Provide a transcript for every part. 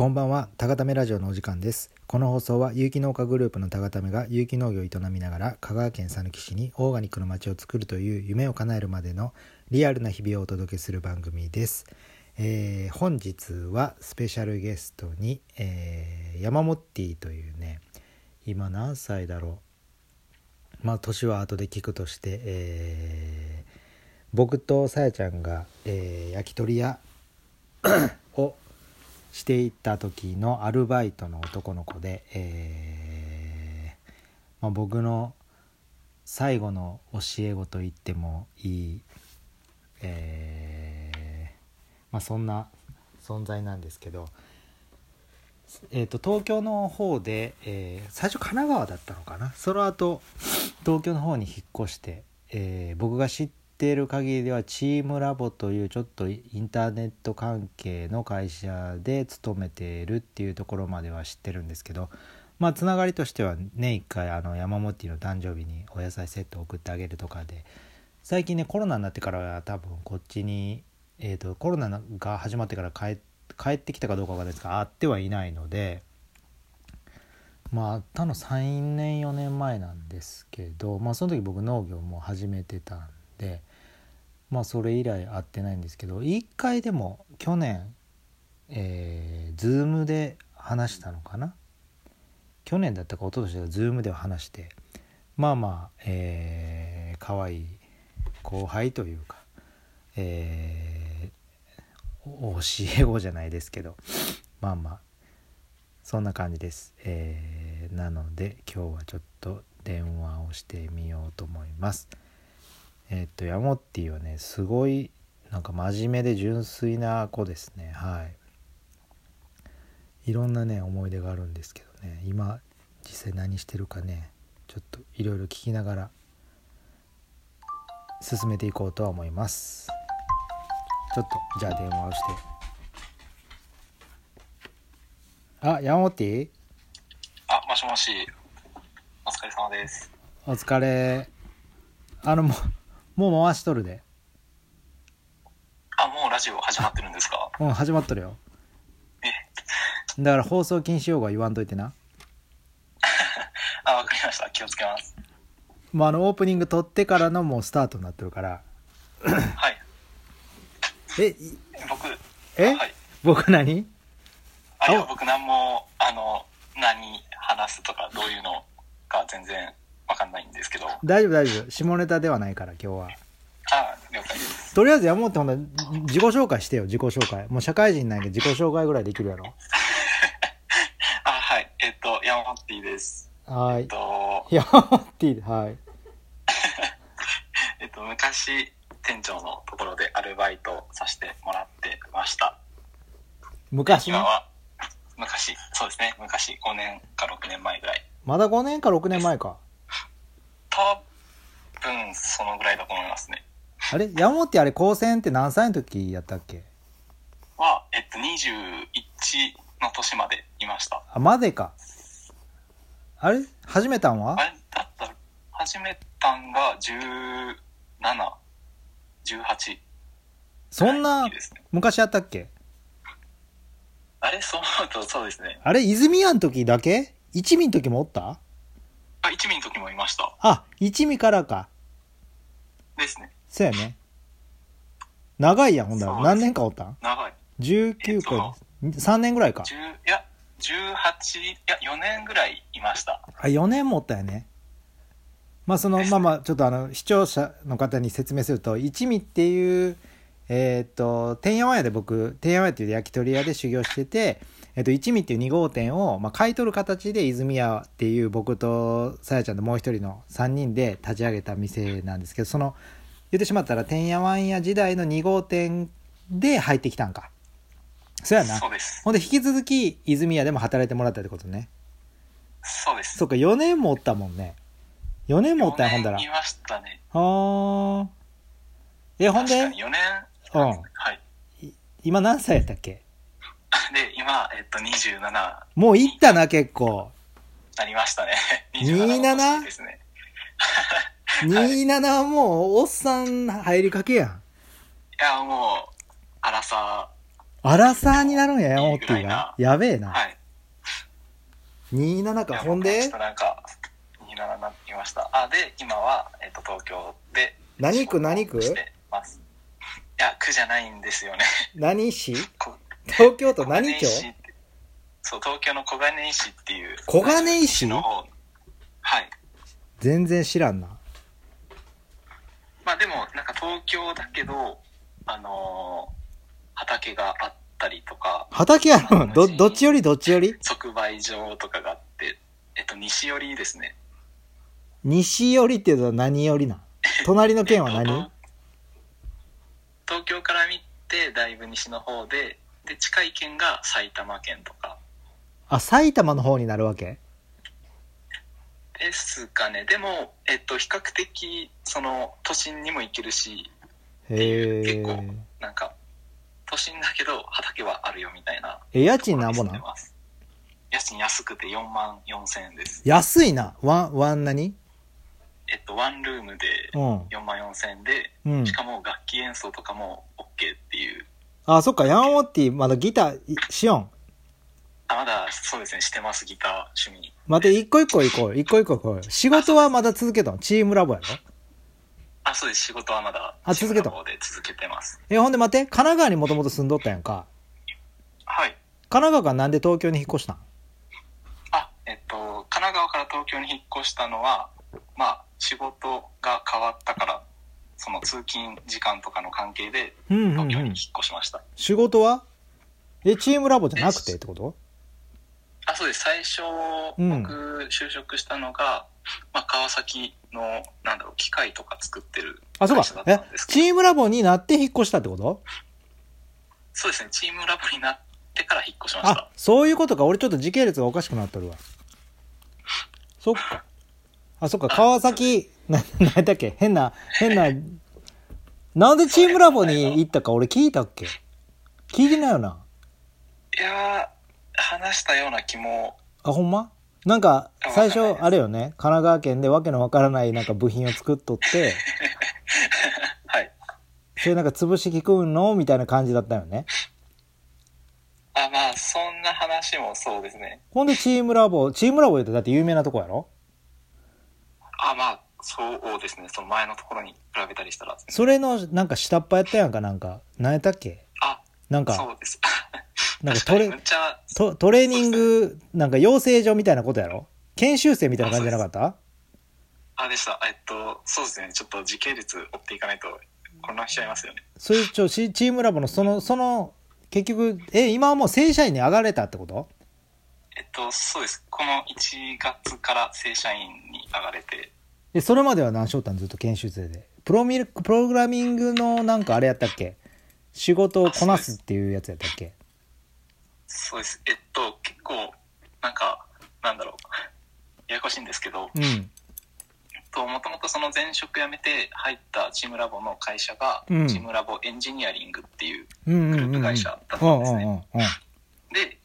こんばんは、たがためラジオのお時間です。この放送は有機農家グループのたがためが有機農業を営みながら香川県佐貫市にオーガニックの街を作るという夢を叶えるまでのリアルな日々をお届けする番組です。えー本日はスペシャルゲストに、えー、山モッティというね今何歳だろうまあ年は後で聞くとして、えー僕とさやちゃんが、えー焼き鳥屋をしていた時のアルバイトの男の子で、えーまあ、僕の最後の教え子と言ってもいい、えーまあ、そんな存在なんですけど、えー、と東京の方で、えー最初神奈川だったのかな？その後東京の方に引っ越して、えー僕が知ってている限りではチームラボというちょっとインターネット関係の会社で勤めているっていうところまでは知ってるんですけどまあつながりとしては年1回あの山本の誕生日にお野菜セットを送ってあげるとかで最近ねコロナになってからは多分こっちに、えー、とコロナが始まってから帰帰ってきたかどうかわかんないですが会ってはいないのでまあ会ったの3年4年前なんですけど、まあ、その時僕農業も始めてたんでまあそれ以来会ってないんですけど一回でも去年えー、 Zoom で話したのかな？去年だったか一昨年だか Zoom では話してまあまあえー、可愛い後輩というかえー、教え子じゃないですけどまあまあそんな感じです、えーなので今日はちょっと電話をしてみようと思います。えーっとヤモッティはねすごいなんか真面目で純粋な子ですね。はい。いろんなね思い出があるんですけどね。今実際何してるかねちょっといろいろ聞きながら進めていこうとは思います。ちょっとじゃあ電話をして。あ山本？ティあ、もしもし。お疲れ様です。お疲れ。あのもうもう回しとるで。あ、もうラジオ始まってるんですか？うん始まっとるよ。え、だから放送禁止用語は言わんといてな。あ、わかりました。気をつけます。もうあのオープニング撮ってからのもうスタートになってるから。はい。えい僕、え、はい。僕何？あ、いやあ、僕何も、あの、何話すとか、どういうのか全然わかんないんですけど。大丈夫大丈夫下ネタではないから今日はあ、了解です。とりあえず山本ほんなら自己紹介してよ自己紹介もう社会人なんやけど自己紹介ぐらいできるやろ あ、はい。えっと、山本 T です。はいえっと、山本はい えっと、昔、店長のところでアルバイトさせてもらってました。昔ね？今は、昔、そうですね。昔、5年か6年前ぐらい。まだ5年か6年前か多分、そのぐらいだと思いますね。あれ？山本あれ高専って何歳の時やったっけ？は、えっと、21の年までいました。あまでか。あれ？始めたんは？あれ？だった？ら、始めたんが17、18。そんな。昔やったっけ？あれ？そう思うと、そうですね。あれ？泉谷の時だけ？一味の時もおった？あ、一味の時もいました。あ一味からか。ですね。そうやね。長いやんほんだら。何年かおったん？長い。19か3年ぐらいか。10、いや、18、いや、4年ぐらいいました。あ4年もおったよね。まあそのですまあまあちょっとあの視聴者の方に説明すると一味っていうえっ、と天山屋で僕天山屋っていう焼き鳥屋で修行してて、えっと一味っていう2号店を、まあ、買い取る形で泉屋っていう僕とさやちゃんともう一人の3人で立ち上げた店なんですけどその言ってしまったら天山屋時代の2号店で入ってきたんかそうやなそうです。ほんで引き続き泉屋でも働いてもらったってことねそうです。そっか4年もおったもんね4年もおったんやほんだら4年いましたね。はあえほんで？確かに4年。うんはい。今何歳やったっけ？で、今、えっと、27もういったな結構なりましたね。27の年ですね。27 はもうおっさん入りかけやんいや、もう、荒さ、アラサーになるんや、ヤモッティがいいな。やべえな。はい。27か、ほんで？僕ちょっと、なんか、27になりました。あ、で、今は、えっと、東京で、何区何区？してます。いや、区じゃないんですよね。何市？こ東京都何町？そう、東京の小金井市っていう。小金井市？西の方はい。全然知らんな。まあでも、なんか東京だけど、あのー畑があったりとか、畑あるの？ど、どっちより？どっちより？即売所とかがあって、えっと、西寄りですね。西寄りっていうのは何寄りなん？隣の県はえっと何から見てだいぶ西の方で、で、近い県が埼玉県とかあ、埼玉の方になるわけ？ですかね。でも、えっと、比較的、その、都心にも行けるし、へ結構え。なんか、都心だけど畑はあるよみたいな。え、家賃なんぼなん家賃安くて4万4千円です。安いな。ワン、ワン何えっと、ワンルームでうん。4万4千円で、うんし。かも楽器演奏とかも OK っていう。あ、そっか、ヤモッティ、まだギターい、しよん。あ、まだ、そうですね、してます、ギター趣味。待って、一個一個行こうよ。一個一個行こうよ。仕事はまだ続けたの？ teamLab やろ？あ、そうです、仕事はまだ、あ続けたの？方で続けてます。え、ほんで待って、神奈川にもともと住んどったやんか。はい。神奈川からなんで東京に引っ越したん？あ、えっと、神奈川から東京に引っ越したのは、まあ、仕事が変わったから、その通勤時間とかの関係で、東京に引っ。越しました。仕事は？え、チームラボじゃなくて？ってこと？あ、そうです。最初、うん僕、就職したのが、まあ、川崎の、なんだろう、機械とか作ってるあ、そう会社だか。えったんです、けど、チームラボになって引っ越したってこと？そうですね、チームラボになってから引っ越しましたあ。、そういうことか。俺ちょっと時系列がおかしくなっとるわ。そっか。あ、そっか。川崎、な、なんやっけ変な、変な、なんでチームラボに行ったか俺聞いたっけ？聞いてないよな。いやー、話したような気も、あ、ほんま？なんか、あ最初、あれよね。神奈川県でわけのわからないなんか部品を作っとって、はい。それなんか潰し聞くのみたいな感じだったよね。あ、まあ、そんな話もそうですね。ほんでチームラボ、チームラボ言うとだって有名なとこやろ？あ、まあ、そうですね、その前のところに比べたりしたら。それのなんか下っ端やったやんかなんか。何やったっけ？あ、なんか、そうです。なんか トレトトレーニング、なんか養成所みたいなことやろ？研修生みたいな感じじゃなかった？あでした。えっと、そうですね、ちょっと時系列追っていかないと混乱しちゃいますよね。それちょチチームラボのその、その、結局、え、今はもう正社員に上がれたってこと？えっと、そうです。この1月から正社員に上がれて、で、それまでは何しよったん？ずっと研修生で。プロミル、プログラミングのなんかあれやったっけ？仕事をこなすっていうやつやったっけ？そうです。えっと、結構、なんか、なんだろう、ややこしいんですけど、うん。と、もともとその前職辞めて入ったチームラボの会社が、うんチームラボエンジニアリングっていう。グループ会社だったんですねで、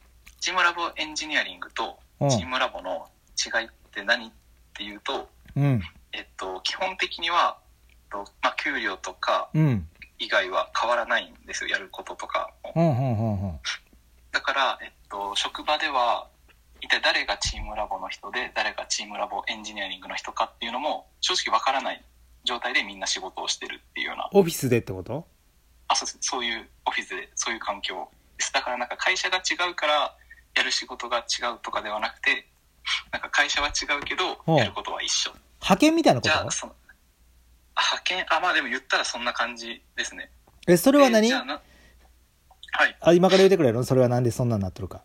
チームラボエンジニアリングとうんチームラボの違いって何っていうと、うん。えっと、基本的には、えっとまあ、給料とかうん。以外は変わらないんですよ、やることとかも。うんうんうんうん。だから、えっと、職場では、一体誰がチームラボの人で、誰がチームラボエンジニアリングの人かっていうのも、正直わからない状態でみんな仕事をしてるっていうような、オフィスでってこと？あ、そうです。そういうオフィスで、そういう環境です。だからなんか会社が違うから、やる仕事が違うとかではなくて、なんか会社は違うけど、うんやることは一緒。派遣みたいなこと？じゃあ、その、あ派遣、あ、まあでも言ったらそんな感じですね。え、そそれは何？じゃあなはい。あ、今から言ってくれるの？それはなんでそんなんなっとるか。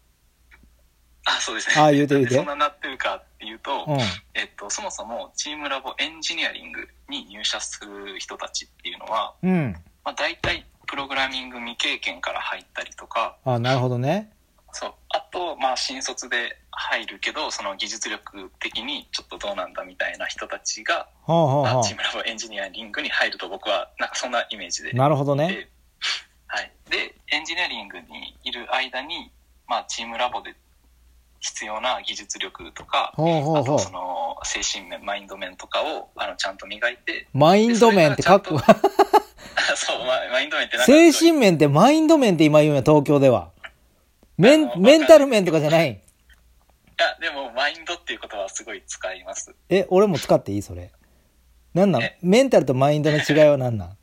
あ、そうですね。あ言うて言うてそんななってるかっていうと、うん。えっと、そもそもチームラボエンジニアリングに入社する人たちっていうのは、うん。まあ、大体プログラミング未経験から入ったりとか、あ、なるほどね。そう。あと、まあ、新卒で入るけど、その技術力的にちょっとどうなんだみたいな人たちが、ほうほうほまあチームラボエンジニアリングに入ると僕は、なんかそんなイメージで。う。なるほどね。ではい。で、エンジニアリングにいる間に、まあ、チームラボで必要な技術力とか、ほうほうほうあとその精神面、マインド面とかをあのちゃんと磨いて、マインド面って書く？わ。そう、まマインド面って精い神面ってマインド面って今言うんや、東京では。メン、メンタル面とかじゃない。いや、でも、マインドっていう言葉はすごい使います。え、俺も使っていい？それ。なんなん？え？メンタルとマインドの違いは何なん？い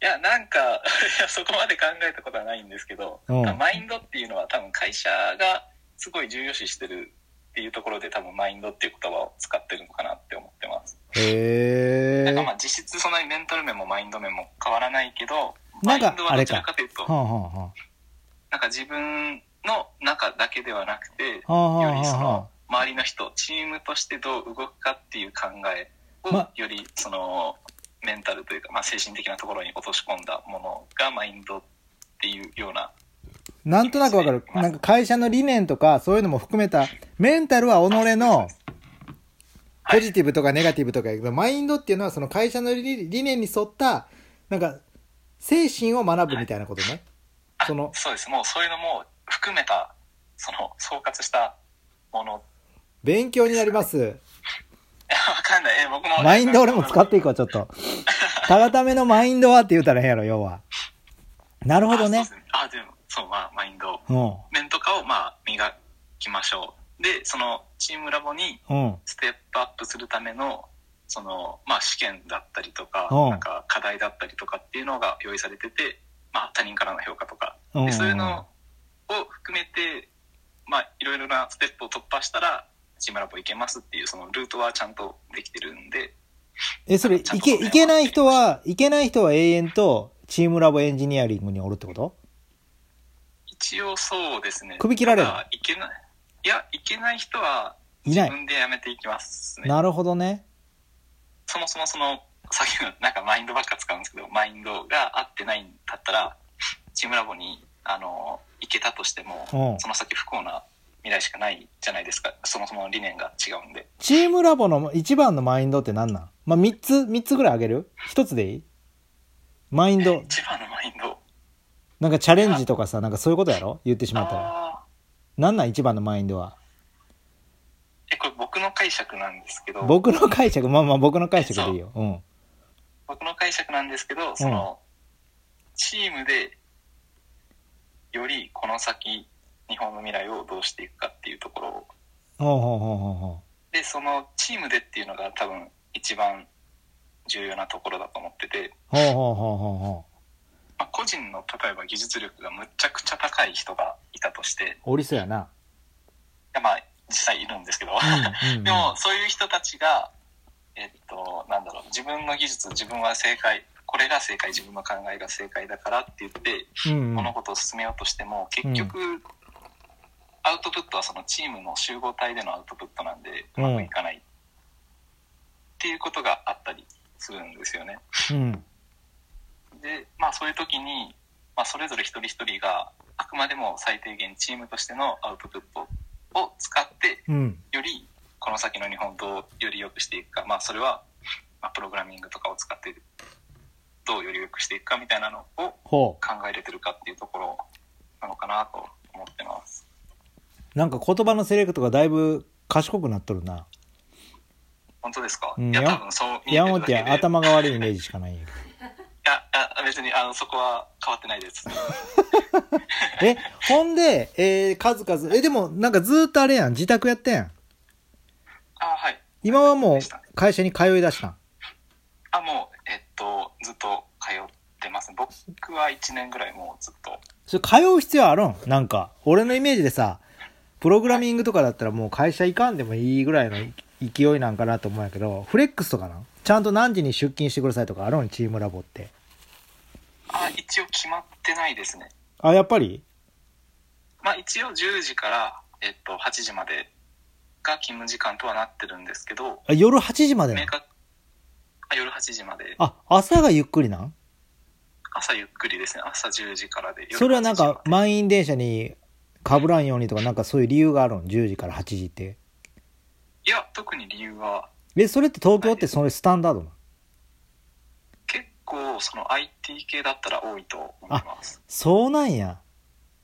や、なんか、いや、そこまで考えたことはないんですけど、うんマインドっていうのは多分会社がすごい重要視してるっていうところで多分マインドっていう言葉を使ってるのかなって思ってます。へえ。だからまあ実質そんなにメンタル面もマインド面も変わらないけど、なんかマインドはどちらかというと、はあ、はあはなんか自分の中だけではなくて、よりその周りの人、チームとしてどう動くかっていう考えをまよりそのメンタルというか、まあ、精神的なところに落とし込んだものがマインドっていうような、あ。なんとなくわかる。なんか会社の理念とかそういうのも含めた、メンタルは己のポジティブとかネガティブとかやけど、マインドっていうのはその会社の理理念に沿った、なんか、精神を学ぶみたいなことね。その、そうです、もうそういうのも含めた、その総括したもの。勉強になります。いや、わかんない。え、僕も。マインド俺も使っていこう、ちょっと。たがためのマインドはって言うたら変やろ、要は。なるほどねあ。そうでも、そう、まあ、マインドうん。面とかを、まあ、磨きましょう。で、その、チームラボにうん。ステップアップするための、その、まあ、試験だったりとか、うんなんか、課題だったりとかっていうのが用意されてて、まあ、他人からの評価とか、うんでそういうのを含めて、まあ、いろいろなステップを突破したら、チームラボ行けますっていう、そのルートはちゃんとできてるんで、え、それ、いけ、いけない人は、いけない人は永遠と、チームラボエンジニアリングにおるってこと？一応そうですね。首切られる？いけない。いや、いけない人はいない自分でやめていきますね。なるほどね。そもそもその、さっきのなんかマインドばっか使うんですけど、マインドが合ってないんだったら、チームラボに、あの、行けたとしても、うんその先不幸な未来しかないじゃないですか。そもそもの理念が違うんで。チームラボの一番のマインドって何なん？まあ、三つ、三つぐらいあげる？一つでいい？マインド。一番のマインド。なんかチャレンジとかさ、なんかそういうことやろ？言ってしまったら。あなん？一番のマインドは？ーえ、これ僕の解釈なんですけど、僕の解釈、まあまあ僕の解釈でいいよ。うん。僕の解釈なんですけど、その、チームで、よりこの先、日本の未来をどうしていくかっていうところを、ほうほうほうほうほで、そのチームでっていうのが多分一番重要なところだと思ってて、う。ほうほうほうほうほう。まあ、個人の例えば技術力がむっちゃくちゃ高い人がいたとして、いおりそうやな。やまあ実際いるんですけど、うんうんうん でもそういう人たちが、えっと、なんだろう、自分の技術、自分は正解、これが正解、自分の考えが正解だからって言って、うんうん。物事を進めようとしても、結局、アウトプットはそのチームの集合体でのアウトプットなんで、うまくいかない。っていうことがあったりするんですよね。うん。で、まあそういう時に、まあそれぞれ一人一人が、あくまでも最低限チームとしてのアウトプットを使って、うん。この先の日本をどうより良くしていくか、まあそれは、まあプログラミングとかを使って、どうより良くしていくかみたいなのをほ考えれてるかっていうところなのかなと思ってます。う。なんか言葉のセレクトがだいぶ賢くなっとるな。本当ですか、うんいや、多分そう見えヤンオっててるだけで。い頭が悪いイメージしかないんやけや、あ別に、あの、そこは変わってないです。ど。え、ほんで、えー、数々、え、でもなんかずーっとあれやん、自宅やったやん。あ、はい。今はもう会社に通い出したん？あ、もう、えっと、ずっと通ってます。僕は1年ぐらいもうずっと。それ通う必要あるん？なんか、俺のイメージでさ、プログラミングとかだったらもう会社行かんでもいいぐらいの勢いなんかなと思うんやけど、フレックスとかなん？ちゃんと何時に出勤してくださいとかあるん？チームラボって。あ、一応決まってないですね。あ、やっぱり？まあ一応10時から、えっと、8時までが勤務時間とはなってるんですけど、あ夜8時まで、夜8時まで、あ、朝がゆっくりなん朝ゆっくりですね。朝10時からで。夜それはなんか満員電車に被らんようにとかなんかそういう理由があるん ?10 時から8時って。いや、特に理由は、え、それって東京ってそれスタンダードなの結構その IT 系だったら多いと思います。そうなんや。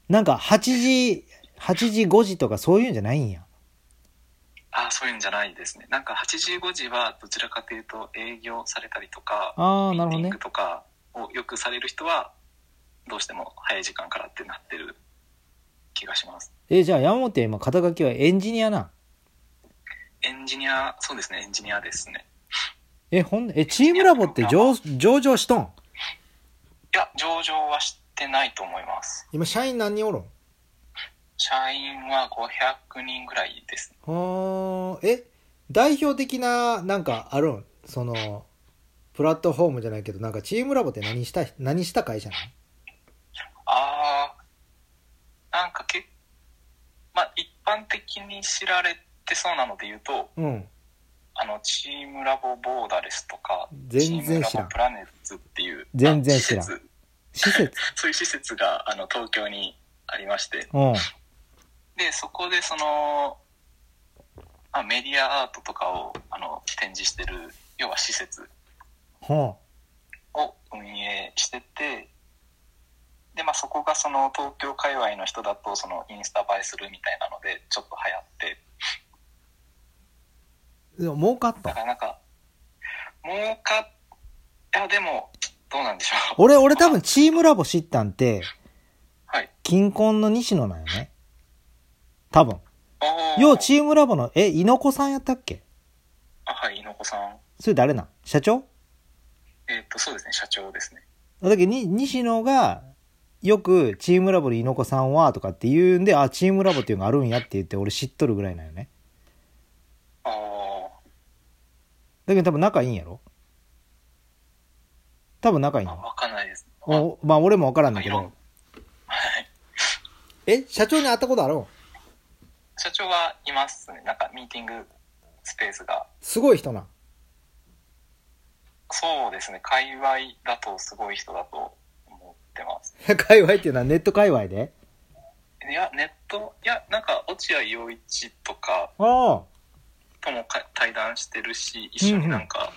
なんか8時、8時5時とかそういうんじゃないんや。あそういうんじゃないですね。なんか8時5時はどちらかというと営業されたりとか、ああ、なるほどね。ミーティング。とか、をよくされる人はどうしても早い時間からってなってる気がします。えじゃあ山本は今肩書きはエンジニアなエンジニアそうですねエンジニアですね。えほんえチームラボって上上場しとん？いや上場はしてないと思います。今社員何人おるん？社員は500人ぐらいですはあえ？代表的ななんかあるん？そのプラットフォームじゃないけどなんかチームラボって何した何した会社なああなんかけまあ一般的に知られてそうなので言うとのうん。あのチームラボボーダレスとか全然知らん。チームラボプラネッツっていう全然知らん。施設？そういう施設があの東京にありまして。うんでそこでその、まあ、メディアアートとかをあの展示してる要は施設はを運営しててで、まあ、そこがその東京界隈の人だとそのインスタ映えするみたいなのでちょっと流行って。あでも儲かった？だからなんか儲かっいやでもどうなんでしょう。俺俺多分チームラボ知ったんてはい。金婚の西野なんよね多分。ようチームラボのえ猪子さんやったっけ？あはい猪子さん。それ誰なん？社長？えっ、とそうですね社長ですね。だけどに西野がよくチームラボで猪子さんはとかって言うんであチームラボっていうのがあるんやって言って俺知っとるぐらいなんよね。ああだけど多分仲いいんやろ？多分仲いいんわかんないです。おまあ俺も分からんだけど。はい。え社長に会ったことあるん？社長はいますね。なんかミーティングスペースが。すごい人な。そうですね。界隈だとすごい人だと思ってます。界隈っていうのはネット界隈で？いやネットいやなんか落合陽一とかああ。ともか対談してるし一緒になんか、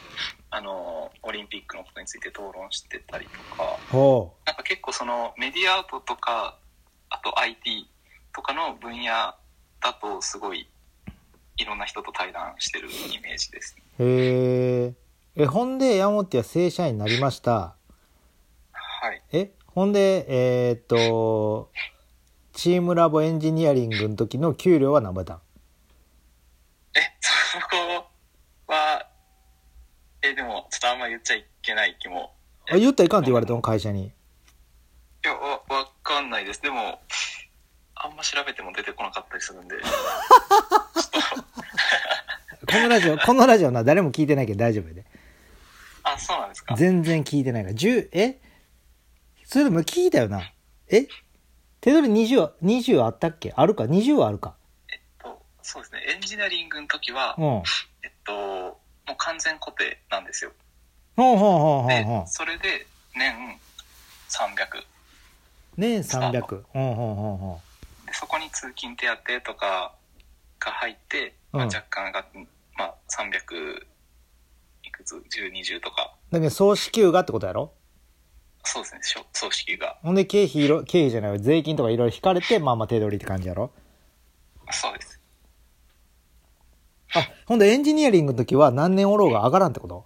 あのオリンピックのことについて討論してたりとか。ほなんか結構そのメディアアートとかあと IT とかの分野だとすごいいろんな人と対談してるイメージです。ねうへええほんで山本は正社員になりました。はい。えほんでえーっとチームラボエンジニアリングの時の給料は何倍だ？えそこはえでもちょっとあんま言っちゃいけない気も。あ言ったらいかんって言われたの会社に。いやわわかんないです。でもあんま調べても出てこなかったりするんで。このラジオこのラジオな誰も聞いてないけど大丈夫やで。あそうなんですか。全然聞いてないから。10え？それでも聞いたよな。え？手取り 20, 20あったっけ？あるか？20はあるか。えっとそうですね。エンジニアリングの時は、うん。えっともう完全固定なんですよ。ほうほうほうほうでほう。それで年300年スター300ほうほうほうほでそこに通勤手当とかが入って、まあ、うん若干が、まあ、300いくつ？1020とか。うだけど総支給がってことやろ？そうですね。しょ葬式が。ほんで経費経費じゃないわ税金とかいろいろ引かれてまあまあ手取りって感じやろ？そうです。あほんでエンジニアリングの時は何年おろうが上がらんってこと？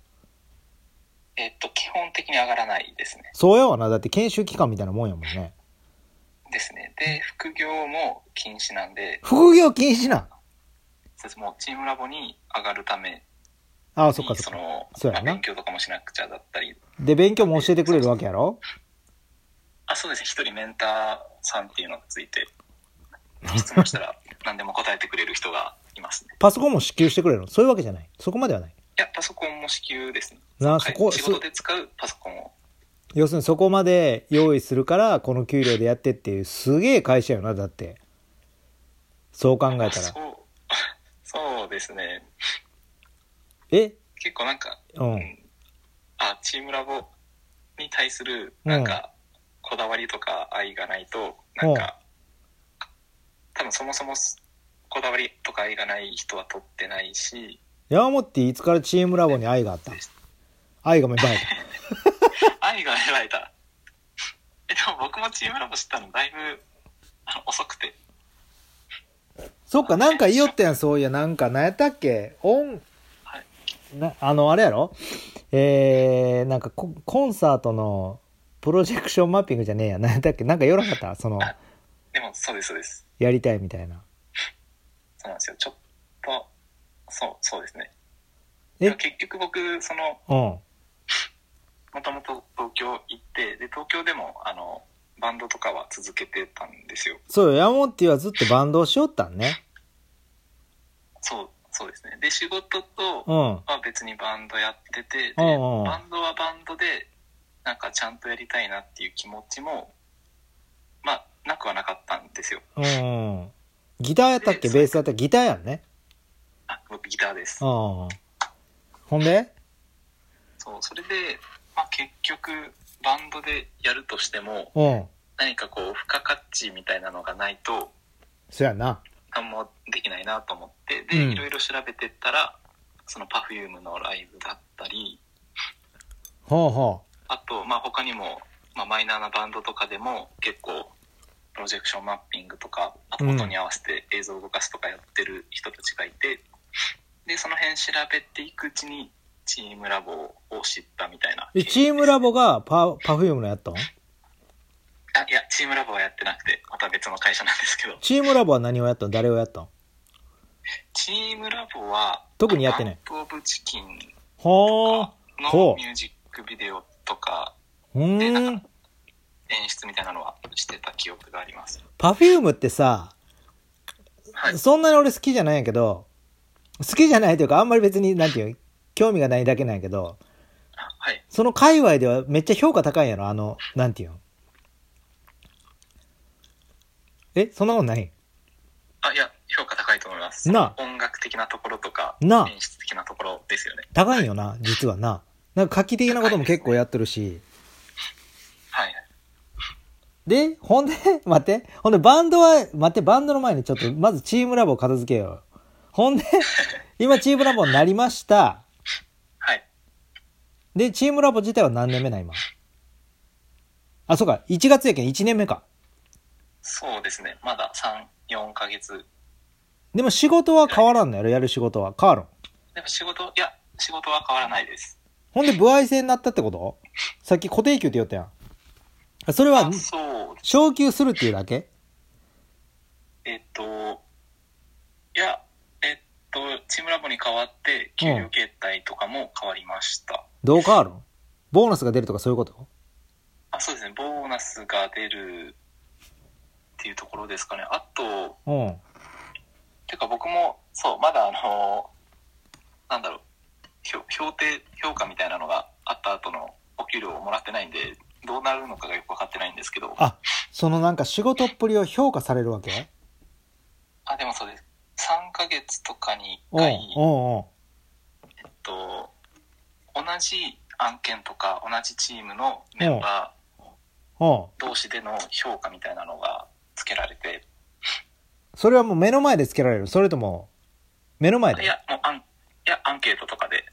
えっと基本的に上がらないですね。そうやわな。だって研修期間みたいなもんやもんねですね。で副業も禁止なんで。副業禁止なん？そうです。もうチームラボに上がるためああそっかにそっか。そのそうやな。まあ勉強とかもしなくちゃだったり。で勉強も教えてくれるわけやろ？あそうです。ね一人メンターさんっていうのがついて質問したら 何でも答えてくれる人がいますね。パソコンも支給してくれるの？そういうわけじゃない？そこまではない？いやパソコンも支給ですね。はい。なそこ仕事で使うパソコンを要するにそこまで用意するからこの給料でやってっていうすげえ会社よなだって。そう考えたら。そう そうですね。え？結構なんか、うん。あチームラボに対するなんかこだわりとか愛がないとなんか多分そもそもこだわりとか愛がない人は取ってないし。山本っていつからチームラボに愛があった？愛が芽生え愛が芽生えたえでも僕もチームラボ知ったのだいぶあの遅くて。たそっかなんか言いよったやんそういやなんか何やったっけ？オンはい。なあのあれやろ？えー、なんかココンサートのプロジェクションマッピングじゃねえや。なんだっけ？なんかよらなかった？その、あでもそうですそうです。やりたいみたいな。そうなんですよ。ちょっとそうそうですね。え？結局僕そのうん。もともと東京行ってで東京でもあのバンドとかは続けてたんですよそうよ、ヤモッティはずっとバンドをしよったんね。そうそうですねで仕事とうん。は別にバンドやっててでうんうんバンドはバンドでなんかちゃんとやりたいなっていう気持ちもまあなくはなかったんですようん。ギターやったっけ？ベースやった？っけギターやんね。あ僕ギターですうん。ほんで？そうそれで、まあ、結局バンドでやるとしてもうん。何かこう付加価値みたいなのがないとそやな。何もできないなと思ってで、うんいろいろ調べてったらその Perfume のライブだったりほうほあと、まあ、他にも、まあ、マイナーなバンドとかでも結構プロジェクションマッピングとか音に合わせて映像を動かすとかやってる人たちがいて、でその辺調べていくうちにチームラボを知ったみたいな。う。え、チームラボがパ、パフュームのやったん？あいやチームラボはやってなくてまた別の会社なんですけど。チームラボは何をやったん？誰をやったん？チームラボは特にやってない。バンプ・オブ・チキンのミュージックビデオとかうーん。演出みたいなのはしてた記憶があります。パフュームってさ、はい。そんなに俺好きじゃないんやけど、好きじゃないというかあんまり別に、なんていう、興味がないだけなんやけど、あはい。その界隈ではめっちゃ評価高いんやろ？あの、なんていうの？えそんなことない？あいや評価高いと思います。な音楽的なところとかな演出的なところですよね。高いんよな、実はな。なんか画期的なことも結構やってるし。はい。で、ほんで、待って。ほんで、バンドは、待って、バンドの前にちょっと、まずチームラボを片付けよう。ほんで、今チームラボになりました。はいで、チームラボ自体は何年目な、今。あ、そうか、1月やけん1年目か。そうですねまだ34ヶ月でも仕事は変わらんのやろ、やる仕事は。変わるん？でも仕事いや仕事は変わらないですほんで、歩合制になったってこと？さっき固定給って言ったやん。あそれは昇給するっていうだけ？えっといやえっとチームラボに代わって給料形態とかも変わりました、どう変わるんボーナスが出るとかそういうこと？あそうですね。ボーナスが出るっていうところですかね。あとうん。てか僕もそうまだあのなんだろう。評評定評価みたいなのがあった後のお給料をもらってないんでどうなるのかがよく分かってないんですけど。あ、そのなんか仕事っぷりを評価されるわけ？あでもそうです。3ヶ月とかに1うん、回、うん、うん。えっと、同じ案件とか同じチームのメンバうん。ー同士での評価みたいなのがつけられて。それはもう目の前でつけられる？それとも、目の前で？いやもうアンいやアンケートとかで。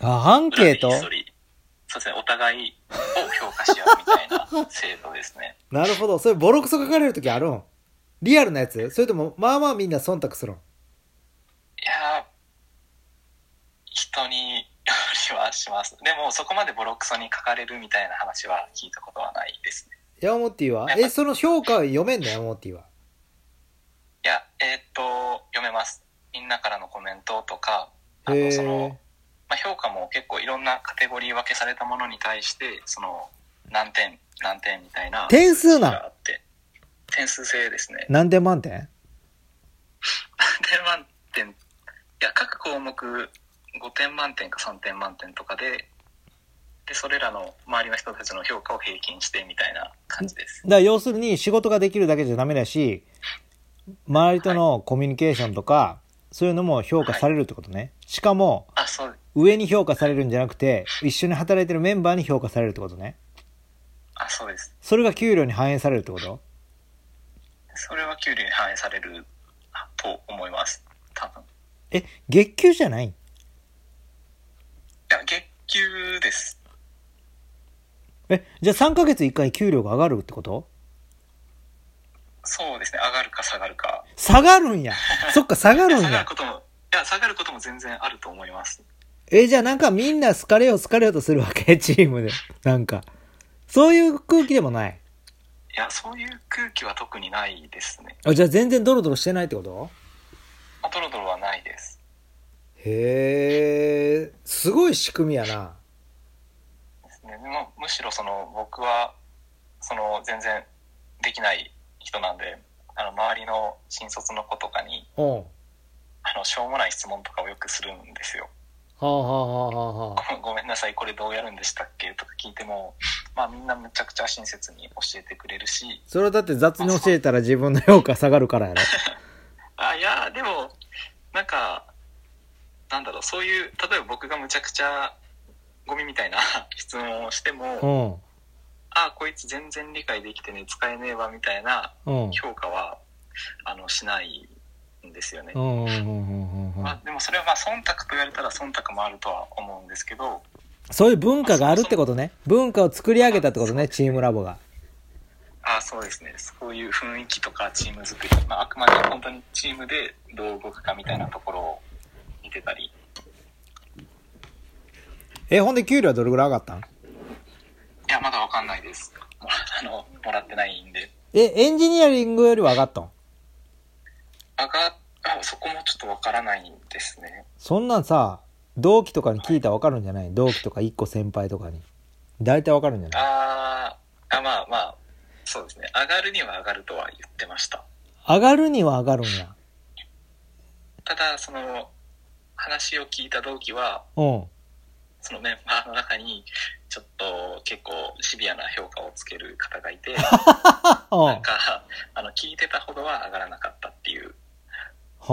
あ、アンケート？そうですねお互いを評価し合うみたいな制度ですね。なるほど。それボロクソ書かれるときあるん？リアルなやつ？それとも、まあまあみんな忖度するん？いや人によりはします。でもそこまでボロクソに書かれるみたいな話は聞いたことはないですね。ヤモティはえ、その評価は読めんの？ヤモティは。いやえーっと読めます。みんなからのコメントとかあへとそのえ。まあ、評価も結構いろんなカテゴリー分けされたものに対してその何点何点みたいな点数な点数制ですね。何点満点？点満点？いや各項目5点満点か3点満点とかででそれらの周りの人たちの評価を平均してみたいな感じです。だから要するに仕事ができるだけじゃダメだし、周りとのコミュニケーションとか、そういうのも評価されるってことね。しかも、あそう上に評価されるんじゃなくて、一緒に働いてるメンバーに評価されるってことね。あそうです。それが給料に反映されるってこと？それは給料に反映されると思います。多分。いえ、月給じゃない？や月給ですえ、じゃあ3ヶ月1回給料が上がるってこと？そうですね上がるか下がるか下がるんや。そっか、下がるんや下がる。こともいや下がることも全然あると思いますえ、じゃあなんかみんな好かれよう好かれようとするわけ？チームで。なんか。そういう空気でもない？いや、そういう空気は特にないですね。あ、じゃあ全然ドロドロしてないってこと？まあドロドロはないです。へえ、すごい仕組みやな。ですね、むむしろその僕はその全然できない人なんであの周りの新卒の子とかにうあのしょうもない質問とかをよくするんですよあはあはあはあはあ。ご ごめんなさいこれどうやるんでしたっけとか聞いてもまあみんなむちゃくちゃ親切に教えてくれるしそれはだって雑に教えたら自分の評価下がるからやろ。あいやでもなんかなんだろうそういう例えば僕がむちゃくちゃゴミみたいな 質問をしても、うん。あこいつ全然理解できてね使えねえわみたいなうん。評価はあのしないんですよね、うんうんうんうんうんまあ、でもそれはまあ忖度と言われたら忖度もあるとは思うんですけどそういう文化があるってことね。文化を作り上げたってことね、チームラボが。あそうですねそういう雰囲気とかチーム作り、まあ、あくまで本当にチームでどう動くかみたいなところを見てたり。え、ほんで給料はどれぐらい上がったん？いやまだわかんないです。もらあのもらってないんで。え、エンジニアリングよりは上がったん？上があそこもちょっとわからないんですね。そんなんさ、同期とかに聞いたらわかるんじゃない？同期とか一個先輩とかに。大体わかるんじゃない？あーあまあまあそうですね。上がるには上がるとは言ってました。上がるには上がるんや。ただその話を聞いた同期はうん。そのメンバーの中にちょっと結構シビアな評価をつける方がいてう なんん。かあの聞いてたほどは上がらなかったっていうはあ、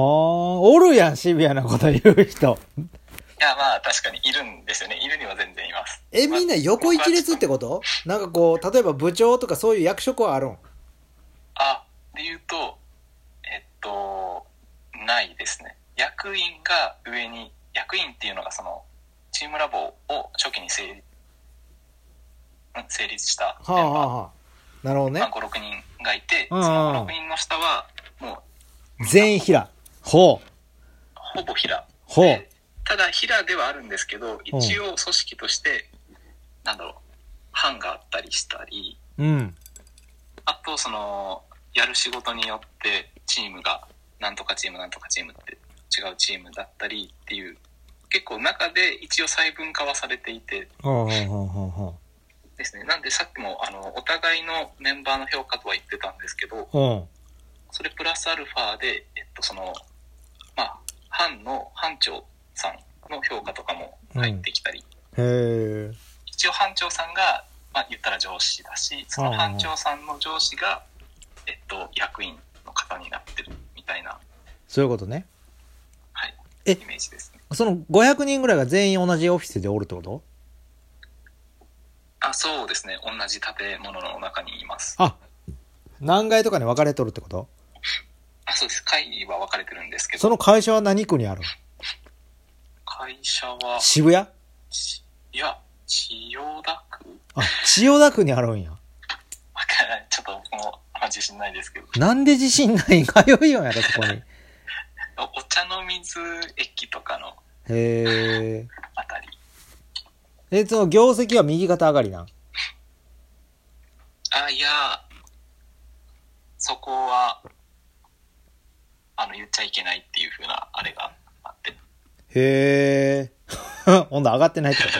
おるやん、シビアなこと言う人。いやまあ確かにいるんですよねいるには全然いますえ、みんな横一列ってこと？なんかこう、例えば部長とかそういう役職はあるん？あで言うとえっとないですね役員が上に役員っていうのがそのチームラボを初期に成立ん成立したはあはあはあ。なるほどねまあ、。56人がいて、そうんうんの56人の下はもう全員平。ほう。ほぼ平ほうでただ平ではあるんですけど一応組織として、なんだろう班があったりしたりうん。あとそのやる仕事によってチームがなんとかチームなんとかチームって違うチームだったりっていう結構中で一応細分化はされていてですねなんでさっきもあのお互いのメンバーの評価とは言ってたんですけどう。うん。それプラスアルファで、えっと、その、まあ、班の班長さんの評価とかも入ってきたり、へえ。一応班長さんが、まあ、言ったら上司だし、その班長さんの上司が、えっと、役員の方になってるみたいな、そういうことね。はい、えイメージですね。その500人ぐらいが全員同じオフィスでおるってこと？あ、そうですね。同じ建物の中にいます。あ、何階とかに分かれとるってこと？あ、そうです。会議は分かれてるんですけど、その会社は何区にある？会社は、渋谷？ちいや、千代田区？あ、千代田区にあるんや。わからない。ちょっと僕も自信ないですけど。なんで自信ないん通いよんやろ、そこに。おお茶の水駅とかのへえ。あたり。え、その業績は右肩上がりなん？あ、いや、そこは、あの、言っちゃいけないっていう風な、あれがあって。へえ。ほんと上がってないってこと？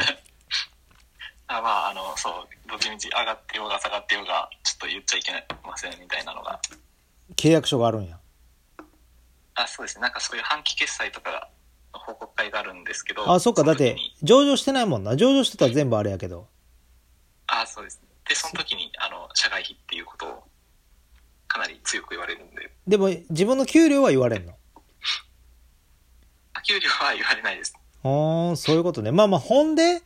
あまあ、あの、そう、どっちみち上がってようが下がってようが、ちょっと言っちゃいけませんみたいなのが。契約書があるんや。あ、そうですね。なんかそういう半期決済とかの報告会があるんですけど。あ、そっか、だって上場してないもんな。上場してたら全部あれやけど。あ、そうですね。で、その時に、あの、社外費っていうことを、かなり強く言われるんで、でも、自分の給料は言われんの？あ給料は言われないです。あー、そういうことね。まあまあ、ほんで、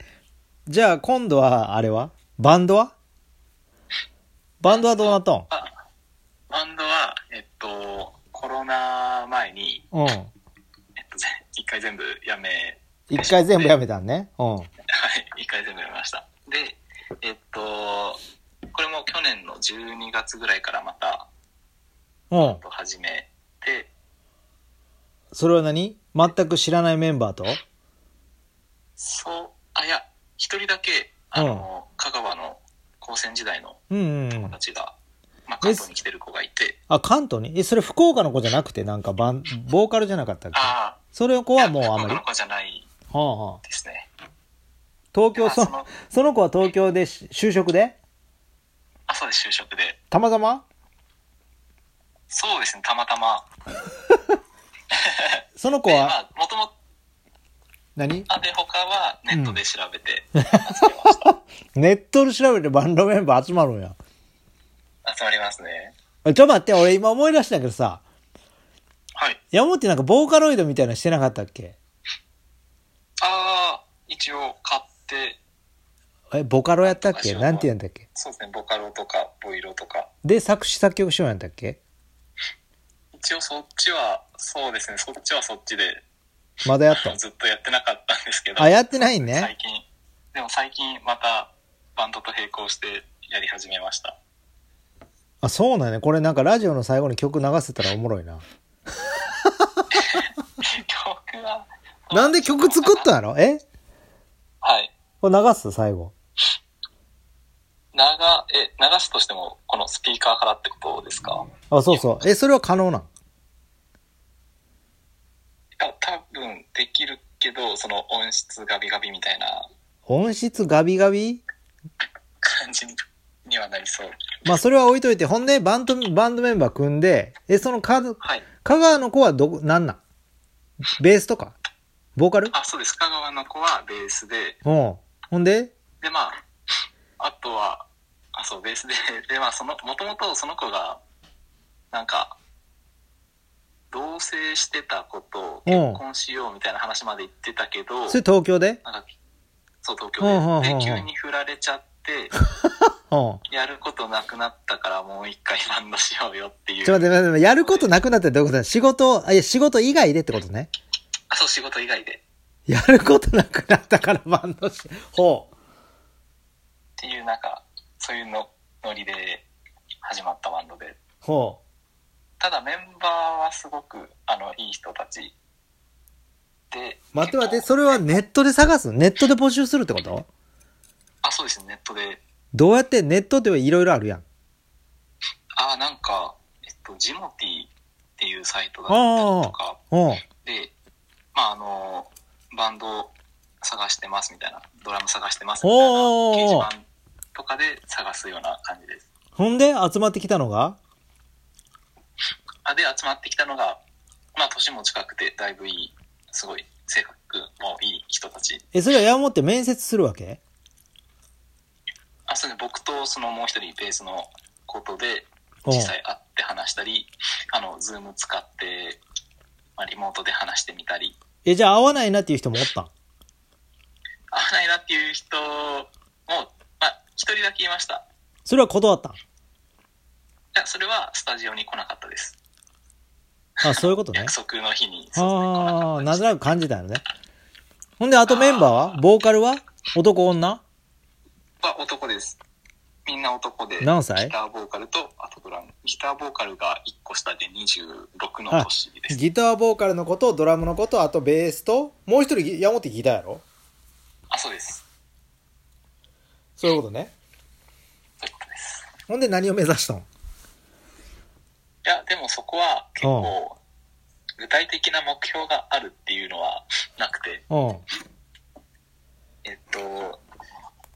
じゃあ今度は、あれは？バンドは？バンドはどうなったん？あ、バンドは、ナ前に、うん。えっと、ぜ一回全部やめ、一回全部やめたんね。うん。はい、一回全部やめました。で、えっと、これも去年の12月ぐらいからまたうん。始めて、それは何？全く知らないメンバーと？そう、あ、いや、一人だけ、あの、香川の高専時代のうんうんうん友。達が、まあ、関東に来てる子がいて、あ、関東に？え、それ福岡の子じゃなくて、なんかバン、ボーカルじゃなかったっけ？あそれの子あ、はもうあまり？は福岡の子じゃないあはあ。ですね。東京、そのその子は東京でし就職で？あ、そうです、就職で。たまたま？そうですね、たまたま。で、その子は、まあ、もともと、何？あ、で、他はネットで調べて集めました。ネットで調べてバンドメンバー集まるんや。集まりますね。えちょっと待って、俺今思い出したけどさ、はい。山本ってなんかボーカロイドみたいなのしてなかったっけ？ああ、一応買って、え、ボカロやったっけ？なんて言うんだっけ？そうですね、ボカロとか、ボイロとか。で、作詞作曲しようやったっけ？一応そっちは、そうですね、そっちはそっちで、まだやった？ずっとやってなかったんですけど。あ、やってないね最。近、でも最近またバンドと並行してやり始めました。あ、そうなんやね。これなんかラジオの最後に曲流せたらおもろいな。曲は、なんで曲作ったんやろ？え？はい。これ流す？最後。流、え、流すとしても、このスピーカーからってことですか？あ、そうそう。え、それは可能なん？いや、多分できるけど、その音質ガビガビみたいな音質ガビガビ？感じにはなりそう。まあそれは置いといて、ほんでバンド、バンドメンバー組んで、え、そのか、はい。香川の子はどこ、なんなん？ベースとか？ボーカル？あ、そうです。香川の子はベースで、うん。ほんで？で、まあ、あとは、あ、そう、ベースで、で、まあ、その、もともとその子が、なんか、同棲してたことを結婚しようみたいな話まで言ってたけど、それ東京で？なんか、そう、東京で、うんで、急に振られちゃって、うん。やることなくなったからもう一回バンドしようよっていう。ちょっと待って待って、やることなくなってどういうことだ？仕事、あ、いや、仕事以外でってことね。あ、そう、仕事以外で。っやることなくなったからバンドし、ほう。ていう、なんか、そういうの、ノリで始まったバンドで。ほただメンバーはすごく、あの、いい人たちで。う。待って待って、それはネットで探す？ネットで募集するってこと？あ、そうですね、ネットで。どうやってネットではいろいろあるやん。あ、なんか、えっと、ジモティっていうサイトだったりとかうん。で、まあ、あの、バンド探してますみたいな、ドラム探してますみたいな、掲示板とかで探すような感じです。ほんで集まってきたのが？あ、で、集まってきたのが、まあ、年も近くて、だいぶいい、すごい、性格もいい人たち。え、それは山本って面接するわけ？あ、そうね、僕とそのもう一人ベースのことで、う。ん実際会って話したり、あの、ズーム使って、まあ、リモートで話してみたり、え、じゃあ合わないなっていう人もおったん？合わないなっていう人も、あ、一人だけいました。それは断ったん？いや、それはスタジオに来なかったです。あ、そういうことね。約。束の日に、ああ、なんとなく感じたよね。ほんで、あとメンバーは？ボーカルは？男女？は男です。みんな男で、何歳？ギターボーカルと、あとドラム。ギターボーカルが1個下で26の年です。ギターボーカルのこと、ドラムのこと、あとベースと、もう一人ギ山本ギターやろ？あ、そうです。そういうことね。そういうことです。ほんで何を目指したん？いや、でもそこは結構、具体的な目標があるっていうのはなくて、うん。えっと、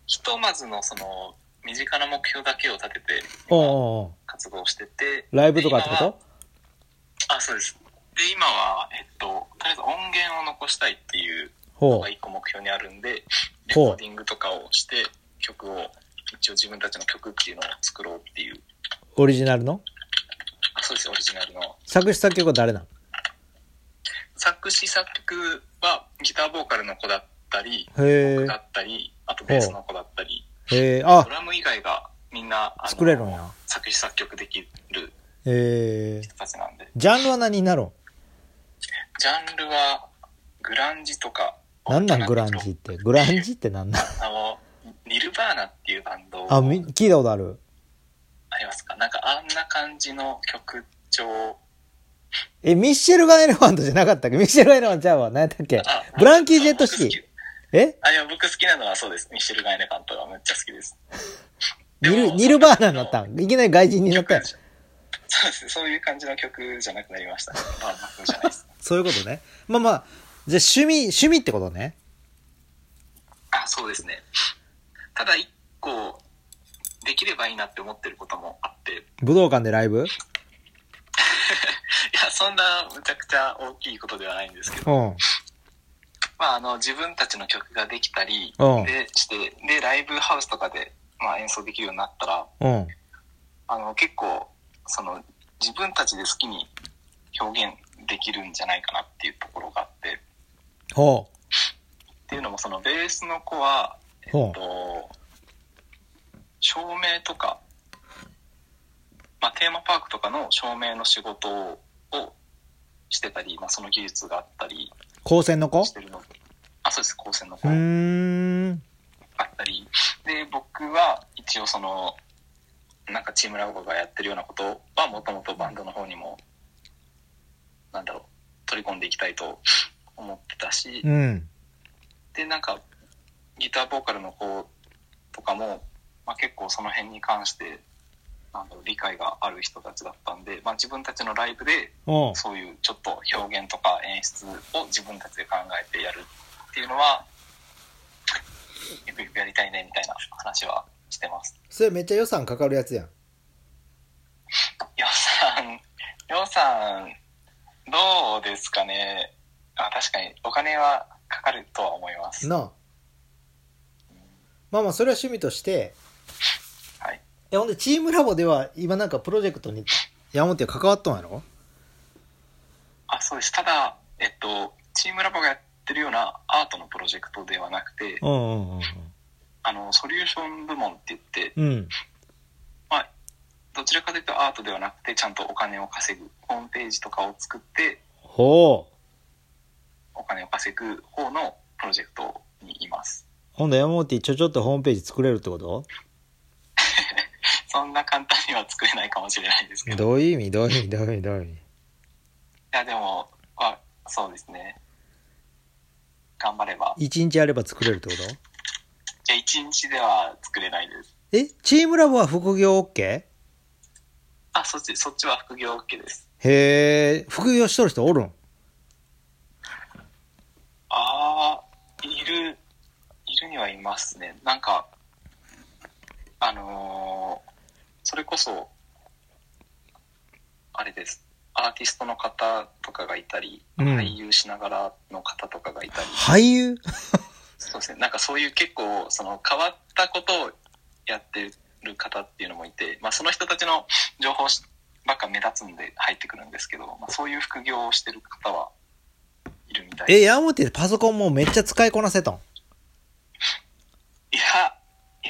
ひとまずのその、身近な目標だけを立てて、活動してて、ライブとかってこと？あ、そうです。で、今は、えっと、とりあえず音源を残したいっていうのほが一個目標にあるんで、レコーディングとかをして、曲を、一応自分たちの曲っていうのを作ろうっていう、う。オリジナルの？あ、そうです、オリジナルの。作詞作曲は誰なん？作詞作曲はギターボーカルの子だったり、へ僕だったり、あとベースの子だったり、え。へえ。あド、ラム以外がみんな、作れるんや。作詞作曲できる。人たちなんで。ジャンルは何になるんジャンルは、グランジとか、なんなんグランジって？グランジってなんなん？あの、ニルバーナっていうバンドあ、み聞いたことある？ありますか？なんかあんな感じの曲調。え、ミッシェルガンエレファントじゃなかったっけ？ミッシェルガンエレファントちゃうわ。何やったっけ？あブランキー・ジェット・シティ。え？あ、いや、僕好きなのはそうです。ミシェル・ガイネカントがめっちゃ好きです。ニル、でもニルバーナになったんいきなり外人になったやん曲そうですね。そういう感じの曲じゃなくなりましたね。バンド風じゃないです。そういうことね。まあまあ、じゃあ趣味、趣味ってことね？あ、そうですね。ただ一個、できればいいなって思ってることもあって、い武道館でライブ？や、そんなむちゃくちゃ大きいことではないんですけど、うん。まあ、あの、自分たちの曲ができたり、うんで、して、で、ライブハウスとかで、まあ、演奏できるようになったら、うん。あの、結構、その、自分たちで好きに表現できるんじゃないかなっていうところがあって、っほていうのも、その、ベースの子は、えっほと、照明とか、まあ、テーマパークとかの照明の仕事をしてたり、まあ、その技術があったりう。高専の子？してるのあ、そうです、高専の子。うーん。あったり、で、僕は一応その、なんかチームラボがやってるようなことはもともとバンドの方にも、なんだろう、取り込んでいきたいと思ってたし、うん。で、なんか、ギターボーカルの子とかも、まあ、結構その辺に関して、なんだろう、理解がある人たちだったんで、まあ、自分たちのライブで、そういうちょっと表現とか演出を自分たちで考えてやるっていうのは、ゆくゆくやりたいねみたいな話はしてます。それめっちゃ予算かかるやつやん。予算、予算、どうですかね。あ、確かにお金はかかるとは思います。なあ。まあまあ、それは趣味として、はい。え、ほんで、チームラボでは、今なんかプロジェクトに山本関わっとんやろ？あ、そうです。ただ、えっと、チームラボがやってるようなアートのプロジェクトではなくて、うんうんうんあの、ソリューション部門って言って、うん。うん。まあ、どちらかというとアートではなくて、ちゃんとお金を稼ぐ、ホームページとかを作って、ほう。お金を稼ぐ方のプロジェクトにいます。ほんで山本ちょちょっとホームページ作れるってこと？そんな簡単には作れないかもしれないですけど。いどういう意味？どういう意味？どういう意味？どういう意味？や、でも、まあ、そうですね。頑張れば。一日やれば作れるってこと？じゃあ、一日では作れないです。え？チームラボは副業 OK? あ、そっち、そっちは副業 OK です。へえ、副業しとる人おるんああ、いる、いるにはいますね。なんか、あのーそれこそ、あれです。アーティストの方とかがいたり、うん。俳優しながらの方とかがいたり、俳優？そうですね。なんかそういう結構、その変わったことをやってる方っていうのもいて、まあその人たちの情報ばっか目立つんで入ってくるんですけど、まあそういう副業をしてる方はいるみたいえ、山本パソコンもうめっちゃ使いこなせとん？いや、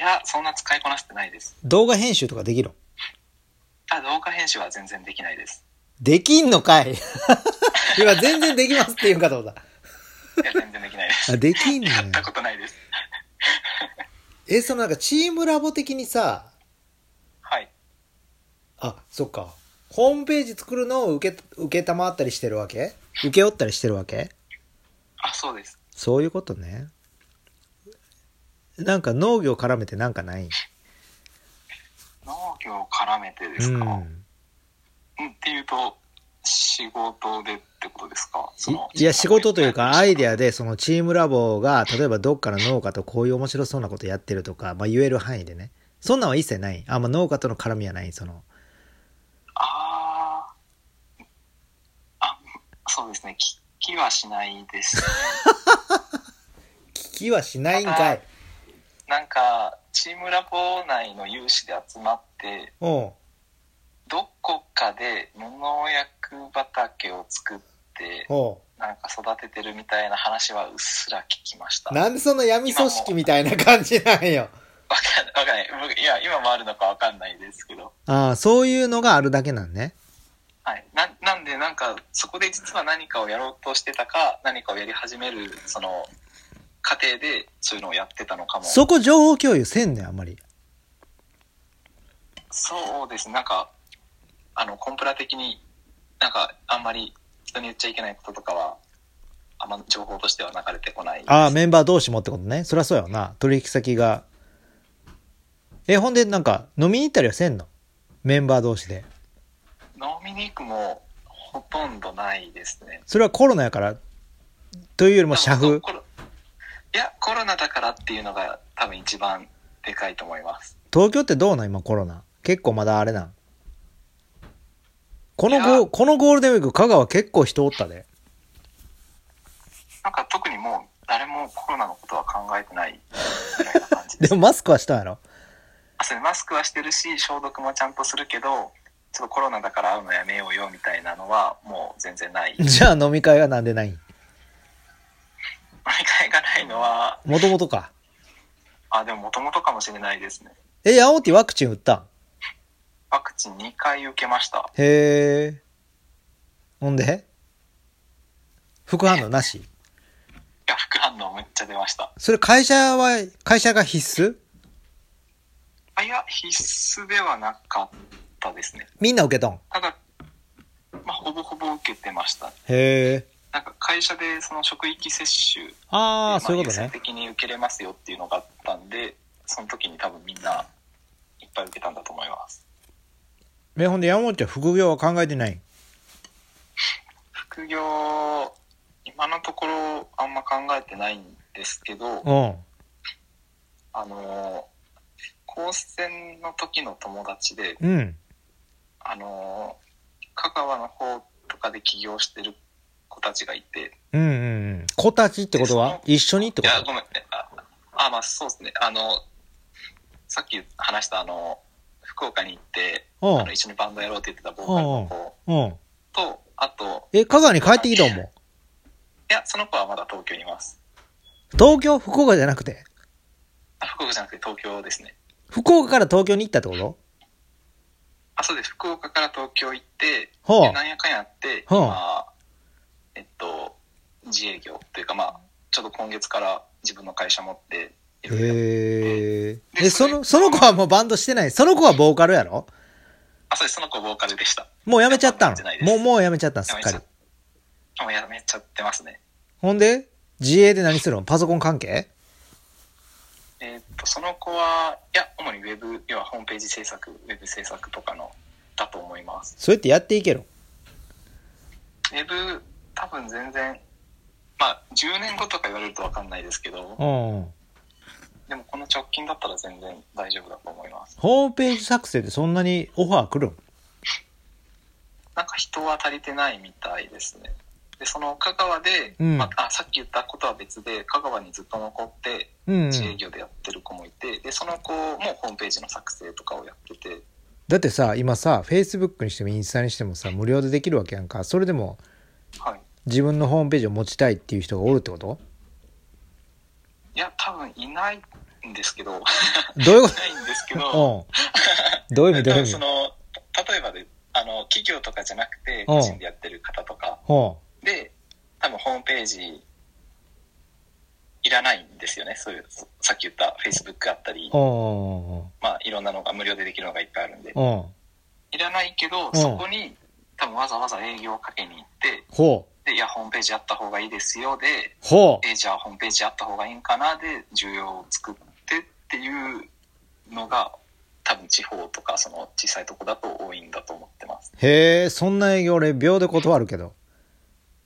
いや、そんな使いこなせてないです。動画編集とかできるんあ、動画編集は全然できないです。できんのかい 今全然できますって言うんかと思った。いや、全然できないです。あ、できんねやったことないです。え、そのなんかチームラボ的にさ、はい。あ、そっか。ホームページ作るのを受け、受けたまわったりしてるわけ？受け負ったりしてるわけ？あ、そうです。そういうことね。なんか農業絡めてなんかない？農業を絡めてですか、うん、っていうと、仕事でってことですか？そのいや、仕事というか、アイデアで、そのチームラボが、例えばどっかの農家とこういう面白そうなことやってるとか、まあ言える範囲でね。そんなんは一切ない。あ、まあ農家との絡みはない、その。あーあ、そうですね。聞きはしないですね。聞きはしないんかい。なんか、チームラボ内の有志で集まって、どこかで無農薬畑を作って、なんか育ててるみたいな話はうっすら聞きました。わなんでそんな闇組織みたいな感じなんよ。かんわかんない。僕いや、今もあるのかわかんないですけど。ああ、そういうのがあるだけなんね。はい。な、なんで、なんか、そこで実は何かをやろうとしてたか、何かをやり始める、その、過程で、そういうのをやってたのかも。そこ情報共有せんねん、あんまり。そうですね。なんか、あの、コンプラ的に、なんか、あんまり人に言っちゃいけないこととかは、あんま情報としては流れてこないああ、メンバー同士もってことね。そりゃそうやわな。取引先が。え、ほんで、なんか、飲みに行ったりはせんの？メンバー同士で。飲みに行くもほとんどないですねそれはコロナやから、というよりも社風。コロいやコロナだからっていうのが多分一番でかいと思います。東京ってどうなん？今コロナ。結構まだあれなん？このいや。ゴー、このゴールデンウィーク、香川結構人おったで。なんか特にもう誰もコロナのことは考えてないぐらいな感じで ですもマスクはしたんやろ？あそれマスクはしてるし消毒もちゃんとするけどちょっとコロナだから会うのやめようよみたいなのはもう全然ない。じゃあ飲み会はなんでないん？会がないのは。もともとか。あでももともとかもしれないですね。え、ヤオティワクチン打ったん？ワクチン2回受けました。へえ。ほんで？副反応なし？いや副反応めっちゃ出ました。それ会社は、会社が必須？あいや必須ではなかったですね。みんな受けとん？ただ、まあ、ほぼほぼ受けてました。へえ。なんか会社でその職域接種でああ、まあそういうことね。的に受けれますよっていうのがあったんでその時に多分みんないっぱい受けたんだと思いますえ、ほんで山本ちゃん副業は考えてない？副業今のところあんま考えてないんですけどうん。あの高専の時の友達でうん。あの香川の方とかで起業してる子たちがいて。うんうんうん。子たちってことは一緒にってこいやごめん。ああまあそうですね。あのさっき話したあの福岡に行ってとあの一緒にバンドやろうって言ってたボーカルの子。とあとえ、香川に帰ってきたんもいやその子はまだ東京にいます。東京？福岡じゃなくて？あ福岡じゃなくて東京ですね。福岡から東京に行ったってこと？あそうです。福岡から東京行ってほうでなんやかんやって今えっと自営業というかまあちょっと今月から自分の会社持っていろいろやっへえ。でえ、その、その子はもうバンドしてない？その子はボーカルやろ？あそうです。その子ボーカルでした。もうやめちゃったの？もう、もうやめちゃったん？すっかり。もうやめちゃってますね。ほんで？自営で何するの？パソコン関係？えっとその子はいや主にウェブ要はホームページ制作ウェブ制作とかのだと思います。そうやってやっていける？ウェブ多分全然まあ10年後とか言われると分かんないですけどうん。でもこの直近だったら全然大丈夫だと思いますホームページ作成ってそんなにオファー来るん？なんか人は足りてないみたいですねでその香川で、うんまあ、あさっき言ったことは別で香川にずっと残ってうん、うん。自営業でやってる子もいてでその子もホームページの作成とかをやっててだってさ、今さ、Facebook にしてもインスタにしてもさ、無料でできるわけやんか。それでもはい自分のホームページを持ちたいっていう人がおるってこと？いや多分いないんですけど。どういうこいないんですけど。とうん。どういう意味？どういう意味？その例えばであの企業とかじゃなくてうん。個人でやってる方とか。ほで多分ホームページいらないんですよね。そういうさっき言った Facebook あったり。まあいろんなのが無料でできるのがいっぱいあるんで。うん。いらないけどん。そこに多分わざわざ営業をかけに行ってほう。でいやホームページあった方がいいですよでほう。えじゃあホームページあった方がいいんかなで需要を作ってっていうのが多分地方とかその小さいとこだと多いんだと思ってますへえ、そんな営業俺秒で断るけど。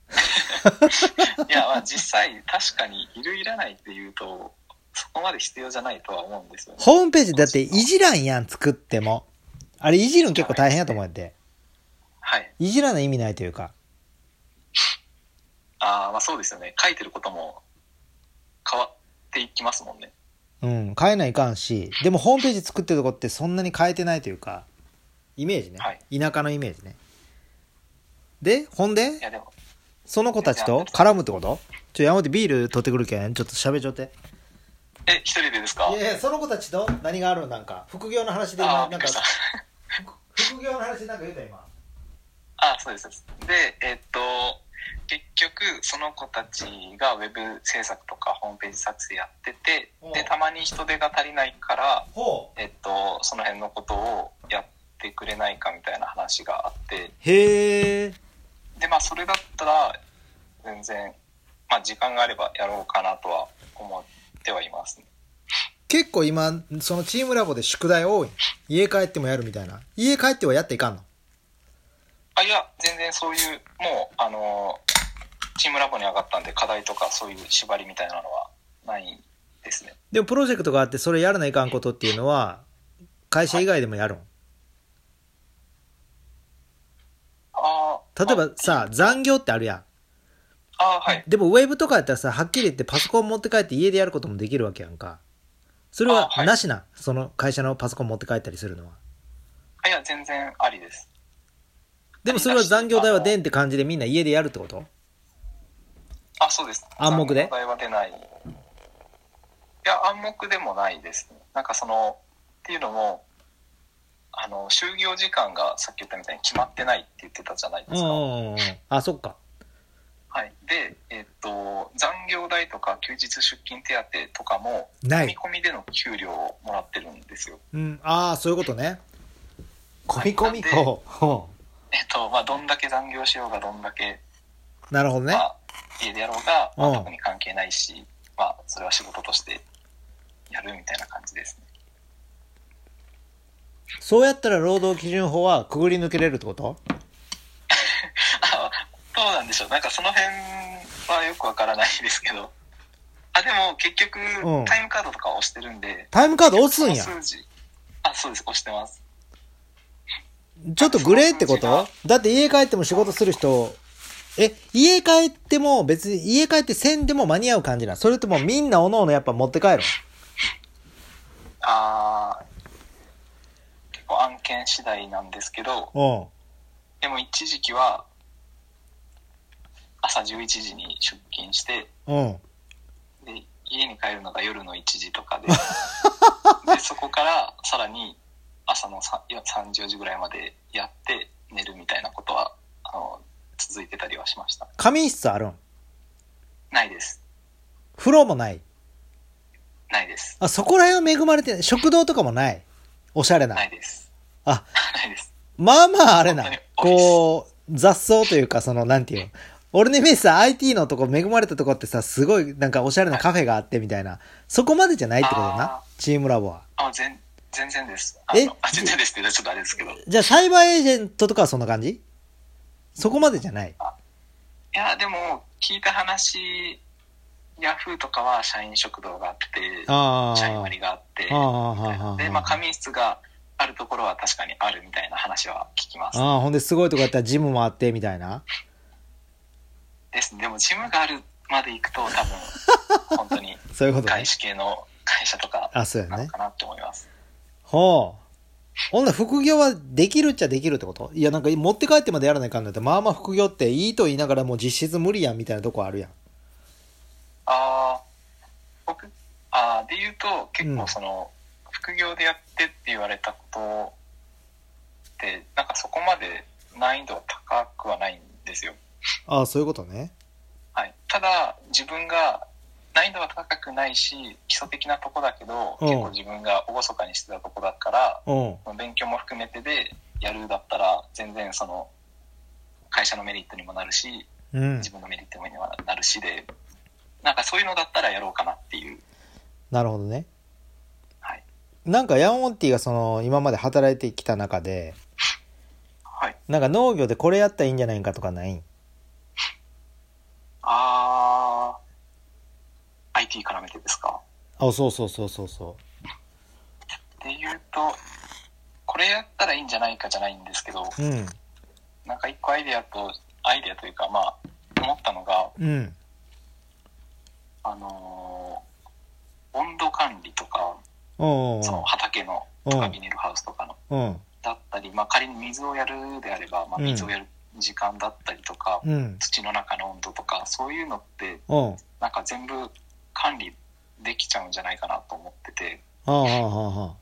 いやまあ実際確かにいるいらないっていうとそこまで必要じゃないとは思うんですよねホームページだっていじらんやん、作っても。あれいじるん結構大変やと思うやって。はいいじらない意味ないというか。ああまあそうですよね。書いてることも変わっていきますもんね。うん、変えないかんし、でもホームページ作ってるとこってそんなに変えてないというか、イメージね。はい。田舎のイメージね。で、ほんいで、やでもその子たちと絡むってこと？ちょ、山本ビール取ってくるけん、ちょっと喋っちゃって。え一人でですか？いやいや、その子たちと何があるなんか、副業の話であ今、なんか副業の話でなんか言うた今。あそうですそうです。でえっと結局その子たちがウェブ制作とかホームページ作成やっててでたまに人手が足りないから。えっとその辺のことをやってくれないかみたいな話があってへえ。でまあそれだったら全然まあ時間があればやろうかなとは思ってはいます、ね。結構今そのチームラボで宿題多い家帰ってもやるみたいな家帰ってはやっていかんの？あ、いや、全然そういう、もう、あのーチームラボに上がったんで課題とかそういう縛りみたいなのはないですね。でもプロジェクトがあってそれやらないかんことっていうのは会社以外でもやるん？ああ。例えばさ残業ってあるやんああ、はい。でもウェブとかやったらさはっきり言ってパソコン持って帰って家でやることもできるわけやんかそれはなしな、その会社のパソコン持って帰ったりするのは？あいや、全然ありです。でもそれは残業代は出んって感じでみんな家でやるってこと？あ、そうです。暗黙で？残業代は出ない。いや、暗黙でもないですね。なんかその、っていうのも、あの、就業時間がさっき言ったみたいに決まってないって言ってたじゃないですか。うんうんうんうんあそっかはい。で、えっと、残業代とか休日出勤手当とかも、ない込み込みでの給料をもらってるんですよ。うんああそういうことね込み込み？ほうほえっと、まあ、どんだけ残業しようが、どんだけ、うなるほどねまあ、家でやろうが、まあうん特に関係ないし、まあ、それは仕事としてやるみたいな感じですね。そうやったら労働基準法はくぐり抜けれるってこと？あどうなんでしょう。なんかその辺はよくわからないですけど。あ、でも結局うん、タイムカードとか押してるんで、タイムカード押すんや数字。あ、そうです。押してます。ちょっとグレーってこと？だって家帰っても仕事する人、え、家帰っても別に家帰ってせんでも間に合う感じなの？それともみんなおのおのやっぱ持って帰るあー結構案件次第なんですけど、のでも一時期は、朝11時に出勤して、うん。うん。で、家に帰るのが夜の1時とかで、で、そこからさらに朝の 3, 3時4時ぐらいまでやって寝るみたいなことは、あの、続いてたりはしました。仮眠室あるん？ないです。風呂もない？ないです。あ、そこら辺は恵まれてない。食堂とかもない？おしゃれな？ないです。あ、ないです。まあまああれなこう、雑草というか、その、なんていうの？俺のイメージさ、IT のとこ、恵まれたとこってさ、すごい、なんかおしゃれなカフェがあってみたいな。そこまでじゃないってことだなあ。チームラボは。あ、全、全然です。あえのあ全然ですって言うとちょっとあれですけど。いじゃあ、サイバーエージェントとかはそんな感じ？そこまでじゃない。や、でも、聞いた話、ヤフーとかは社員食堂があって。社員割があって。で、まあ、仮眠室があるところは確かにあるみたいな話は聞きます。ああ、ほんで、すごいとこやったらジムもあって、みたいな。ですね。でも、ジムがあるまで行くと、多分、本当に そういうことね外。資系の会社とかあ、そうやね。かなって思います。ほう。ほんなら副業はできるっちゃできるってこと？いや、なんか持って帰ってまでやらないかんのって、まあまあ副業っていいと言いながらもう実質無理やんみたいなとこあるやん。ああ、僕、あーで言うと、結うん構その、副業でやってって言われたことって、なんかそこまで難易度は高くはないんですよ。ああ、そういうことね。はい。ただ、自分が、難易度は高くないし、基礎的なとこだけど、うん結構自分が厳かにしてたとこだから、うん。勉強も含めてでやるだったら、全然その、会社のメリットにもなるし、うん自。分のメリットにもなるしで、なんかそういうのだったらやろうかなっていう。なるほどね。はい。なんかヤンオンティがその今まで働いてきた中で、はい。なんか農業でこれやったらいいんじゃないかとかない？んあー、IT 絡めてですか？あ、そうそうそうそうそっていうと、これやったらいいんじゃないかじゃないんですけど、う。うん。なんか一個アイデアと、アイデアというか、まあ、思ったのが、うん。あのー温度管理とか、うん。その畑の、うんとかビニールハウスとかの、うん。だったり、まあ仮に水をやるであれば、まあうん水をやる時間だったりとか、うん。土の中の温度とか、そういうのって、うん。なんか全部管理できちゃうんじゃないかなと思ってて、ああ、あ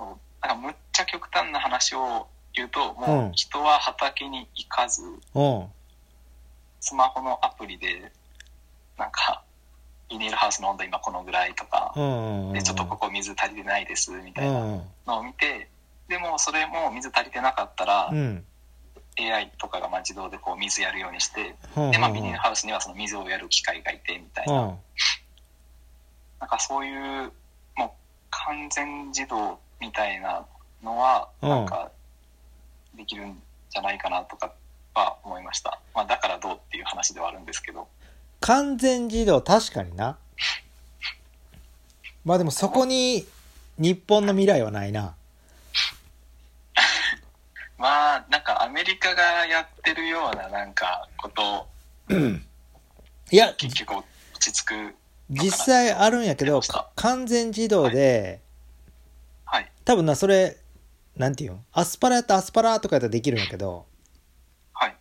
あ、あなんかむっちゃ極端な話を言うと、うもうん人は畑に行かず、あ。うん。スマホのアプリで、なんか、ビニールハウスの温度今このぐらいとか、うん。で、ちょっとここ水足りてないです、みたいなうん。のを見て、でもそれも水足りてなかったらう、ん。AI とかがまあ自動でこう水やるようにしてうん。で、まあ、ビニールハウスにはその水をやる機械がいてみたいな、うん。なんかそういうもう完全自動みたいなのはうん。なんかできるんじゃないかなとかは思いました、まあ、だからどうっていう話ではあるんですけど。完全自動確かにな。まあでもそこに日本の未来はないなまあなんかアメリカがやってるようななんかことをいや結局落ち着く実際あるんやけど完全自動で、はい。多分なそれなんていうの？アスパラやったらアスパラとかやったらできるんやけどはい。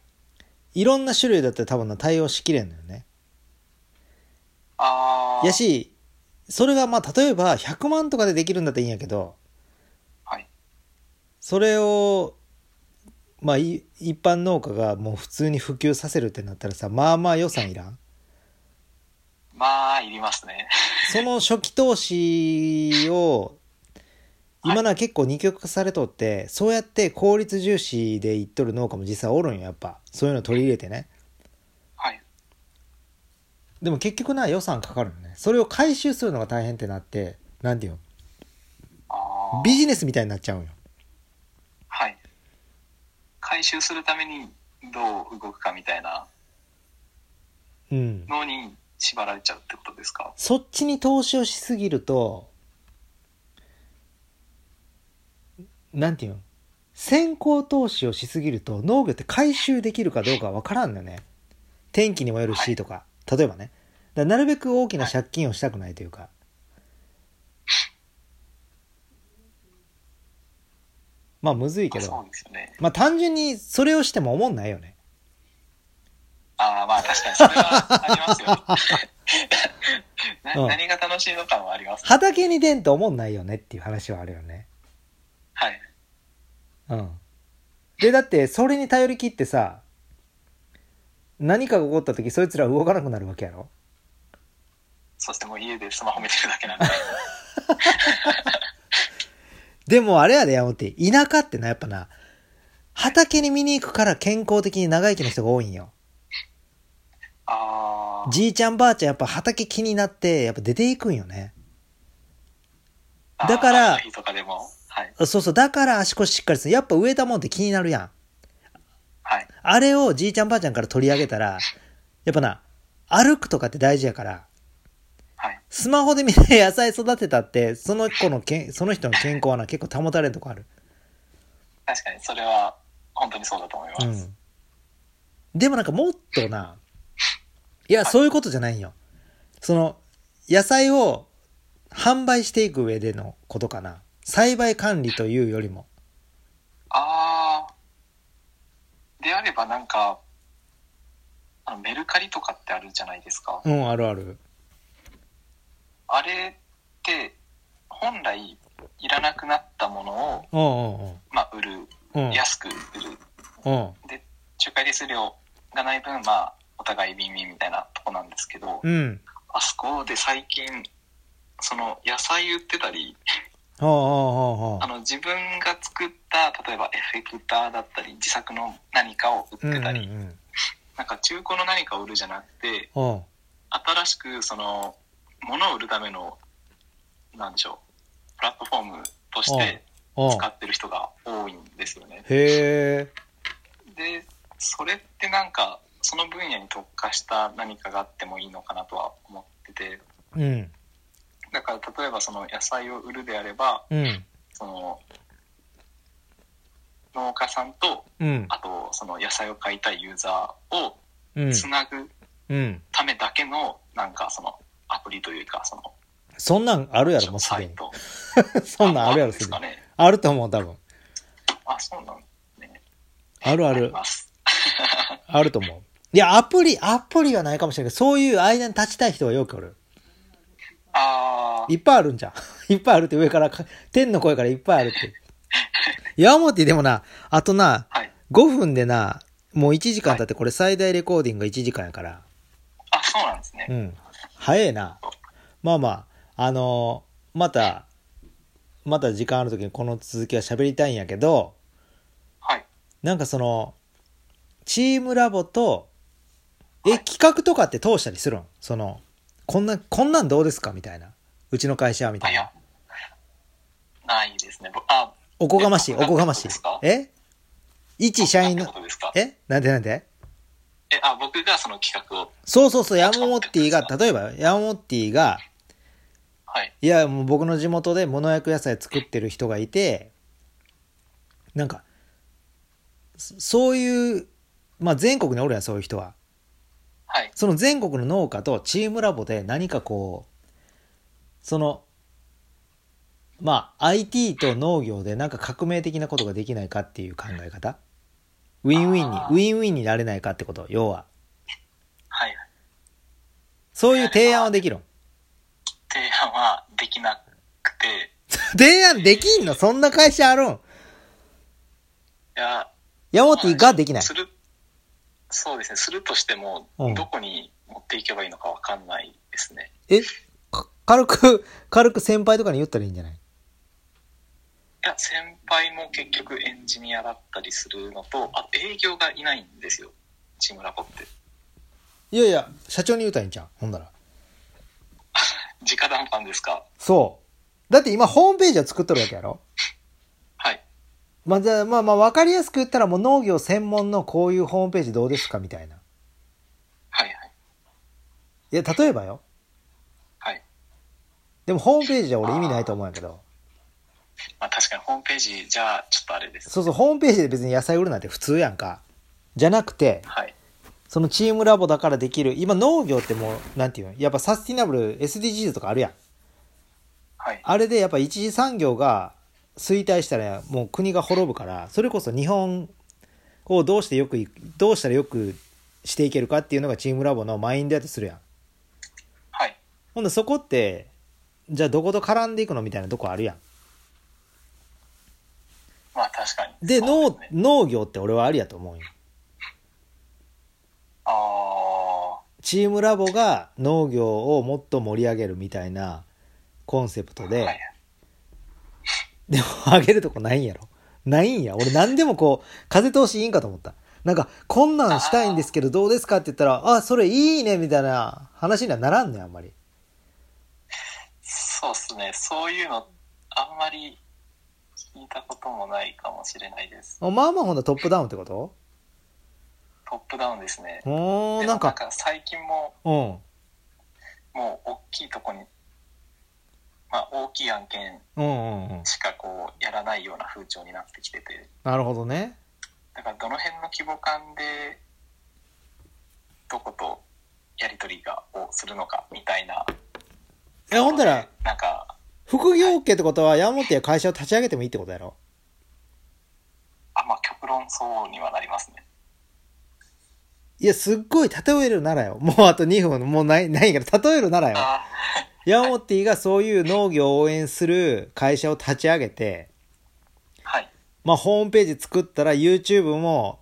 いろんな種類だったら多分な対応しきれんのよね。ああやしそれがまあ例えば100万とかでできるんだったらいいんやけどはい。それをまあい一般農家がもう普通に普及させるってなったらさまあまあ予算いらん？まあいりますね。その初期投資を 今のは結構二極化されとってそうやって効率重視でいっとる農家も実際おるんよやっぱ。そういうの取り入れてね。はい。でも結局な予算かかるのね。それを回収するのが大変ってなってなんていうの？ビジネスみたいになっちゃうんよ。はい回収するためにどう動くかみたいなうん。のに縛られちゃうってことですか？そっちに投資をしすぎるとなんていうの？先行投資をしすぎると農業って回収できるかどうかは分からんのよね。天気にもよるしとか、例えばね。なるべく大きな借金をしたくないというか、まあむずいけあそどうですよね。まあ単純にそれをしても思んないよね。ああまあ確かにそれはありますよな うん。何が楽しいのかもあります。畑に出んと思んないよねっていう話はあるよね。はい。うん。で、だって、それに頼り切ってさ、何かが起こった時、そいつら動かなくなるわけやろ。そしてもう家でスマホ見てるだけなんで でも、あれやで、やもって、田舎ってな、やっぱな、畑に見に行くから健康的に長生きの人が多いんよ。ああじいちゃんばあちゃん、やっぱ畑気になって、やっぱ出ていくんよね。だからそうそう、だから足腰しっかりする。やっぱ植えたもんって気になるやん。はいあれをじいちゃんばあちゃんから取り上げたら、やっぱな、歩くとかって大事やから、はいスマホで見て野菜育てたって、その子のけん、その人の健康はな、結構保たれるとこある。確かにそれは本当にそうだと思います、うん。でもなんかもっとな、いや、そういうことじゃないんよ。その、野菜を販売していく上でのことかな。栽培管理というよりも。ああであればなんかあのメルカリとかってあるじゃないですか、うん、あるある。あれって本来いらなくなったものを、まあ、売る。安く売るうん。で仲介手数料がない分まあお互いビンビンみたいなとこなんですけど、うん。あそこで最近その野菜売ってたりあの自分が作った例えばエフェクターだったり自作の何かを売ってたり、うん。なんか中古の何かを売るじゃなくてうん。新しくその物を売るためのなんでしょうプラットフォームとしてうん。使ってる人が多いんですよね。へえ。でそれってなんかその分野に特化した何かがあってもいいのかなとは思っててうん。だから例えばその野菜を売るであればうん。その農家さんとうん。あとその野菜を買いたいユーザーをうん。つなぐうん。ためだけのなんかそのアプリというかそのそんなんあるやろ、もうすでに。そんなんあるやろ、ですすでに。あると思う、多分。あそうなんねあるある。あると思う。いや、アプリ、アプリはないかもしれないけど、そういう間に立ちたい人がよくおる。ああいっぱいあるんじゃん。いっぱいあるって上からか、天の声からいっぱいあるって。山本でもな、あとな、はい5分でな、もう1時間経ってこれ最大レコーディングが1時間やから。あそうなんですねうん。早えな。まあまあ、あのーまた、また時間ある時にこの続きは喋りたいんやけど、はい。なんかその、チームラボとえ企画とかって通したりするん？そのこんなこんなんどうですか？みたいな。うちの会社はみたあ、いいなや、ないですね。ぼあ、おこがましいえおこがましい。え？一社員のえ？なんでなんで？え、あ、僕がその企画を、そうそうそう山本ティが例えば山本ティがはい。いやもう僕の地元で物焼野菜作ってる人がいてなんかそそういうまあ全国におるやんそういう人ははい。その全国の農家とチームラボで何かこうそのまあ IT と農業でなんか革命的なことができないかっていう考え方ウィンウィンにウィンウィンになれないかってこと要は。はい。そういう提案はできるん？提案はできなくて、提案できんの？そんな会社あるん？いや、山本ティができない。する、そうですね。するとしても、うん。どこに持っていけばいいのかわかんないですね。えか軽く軽く先輩とかに言ったらいいんじゃないい？や、先輩も結局エンジニアだったりするのと、あと営業がいないんですよ。チームラボって。いやいや社長に言うたらいいんじゃんほんなら 直談判ですか？そうだって今ホームページは作っとるわけやろ？はい。まあ、じゃあ、まあまあ、わかりやすく言ったらもう農業専門のこういうホームページどうですかみたいな。はいはい。いや、例えばよ。はい。でもホームページじゃ俺意味ないと思うんやけど。まあ確かにホームページじゃあちょっとあれです。そうそう、ホームページで別に野菜売るなんて普通やんか。じゃなくて、はい。そのチームラボだからできる、今農業ってもう、なんていうのやっぱサスティナブル SDGs とかあるやん。はい。あれでやっぱ一次産業が衰退したらもう国が滅ぶから、それこそ日本をどうしてよくい、どうしたらよくしていけるかっていうのがチームラボのマインドやとするやん。はい。ほんでそこって、じゃあどこと絡んでいくのみたいなとこあるやん。まあ確かに。で、そう農すね、農業って俺はありやと思うよ。あチームラボが農業をもっと盛り上げるみたいなコンセプトあ。で、はい。でも上げるとこないんやろ。ないんや。俺何でもこう、風通しいいんかと思った。なんか、こんなんしたいんですけどどうですかって言ったら、あ、それいいねみたいな話にはならんねん、あんまり。そうっすね。そういうの、あんまり聞いたこともないかもしれないです。まあまあほんなトップダウンってこと？トップダウンですね。おー、でもなんか、最近も、うん。もう大きいとこに、まあ大きい案件うんうんうん。しかこうやらないような風潮になってきてて、なるほどね。だからどの辺の規模感で、どことやり取りがをするのかみたいな。え、ほんだら、なんか、副業 OK ってことは山本や会社を立ち上げてもいいってことやろ？あ、まあ極論そうにはなりますね。いや、すっごい例えるならよ。もうあと2分、もうない、ないから、例えるならよ。あヤモティがそういう農業を応援する会社を立ち上げて、はい。まあホームページ作ったら YouTube も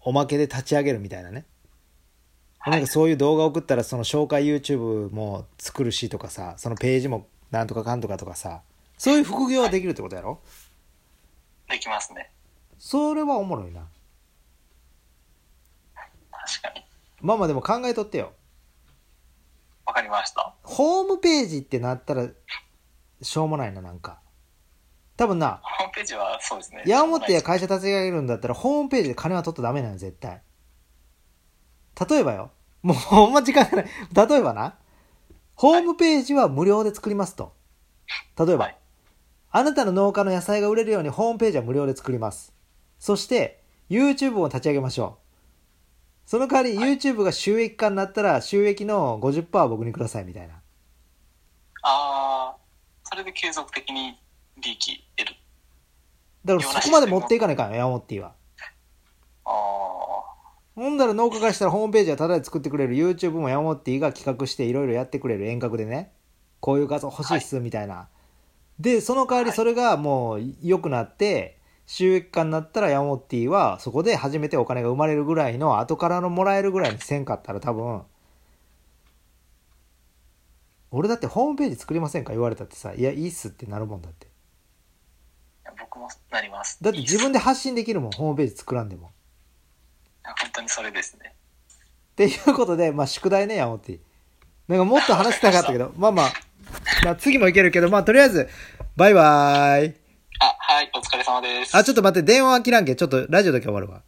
おまけで立ち上げるみたいなね。はいなんか。そういう動画送ったらその紹介 YouTube も作るしとかさ、そのページもなんとかかんとかとかさ、そういう副業はできるってことやろ？できますね。それはおもろいな。確かに。まあまあでも考えとってよ。わかりました。ホームページってなったらしょうもないな、なんか。多分な、ホームページはそうですね。ヤモテや会社立ち上げるんだったら、ホームページで金は取ったらダメなの、絶対。例えばよ。もう ほんま時間がない。例えばな。ホームページは無料で作りますと。例えば、はいあなたの農家の野菜が売れるようにホームページは無料で作ります。そして、YouTube を立ち上げましょう。その代わり、YouTube が収益化になったら、収益の50%は僕にください、みたいな。ああ、それで継続的に利益得る。だからそこまで持っていかないかんよ、ヤモッティは。ああ、ほんだら農家がしたらホームページはタダで作ってくれる YouTube もヤモッティが企画していろいろやってくれる遠隔でね。こういう画像欲しいっすみたいな、でその代わりそれがもう良くなって収益化になったらヤモッティはそこで初めてお金が生まれるぐらいの後からのもらえるぐらいにせんかったら多分俺だってホームページ作りませんか言われたってさいやいいっすってなるもんだって。僕もなります。だって自分で発信できるもんホームページ作らんでも当にそれですね。っていうことで、まあ宿題ね、ヤモティ。なんかもっと話したかったけど、まあまあ、まあ次もいけるけど、まあとりあえず、バイバーイ。あ、はい、お疲れ様です。あ、ちょっと待って、電話は切らんけ。ちょっとラジオだけ終わるわ。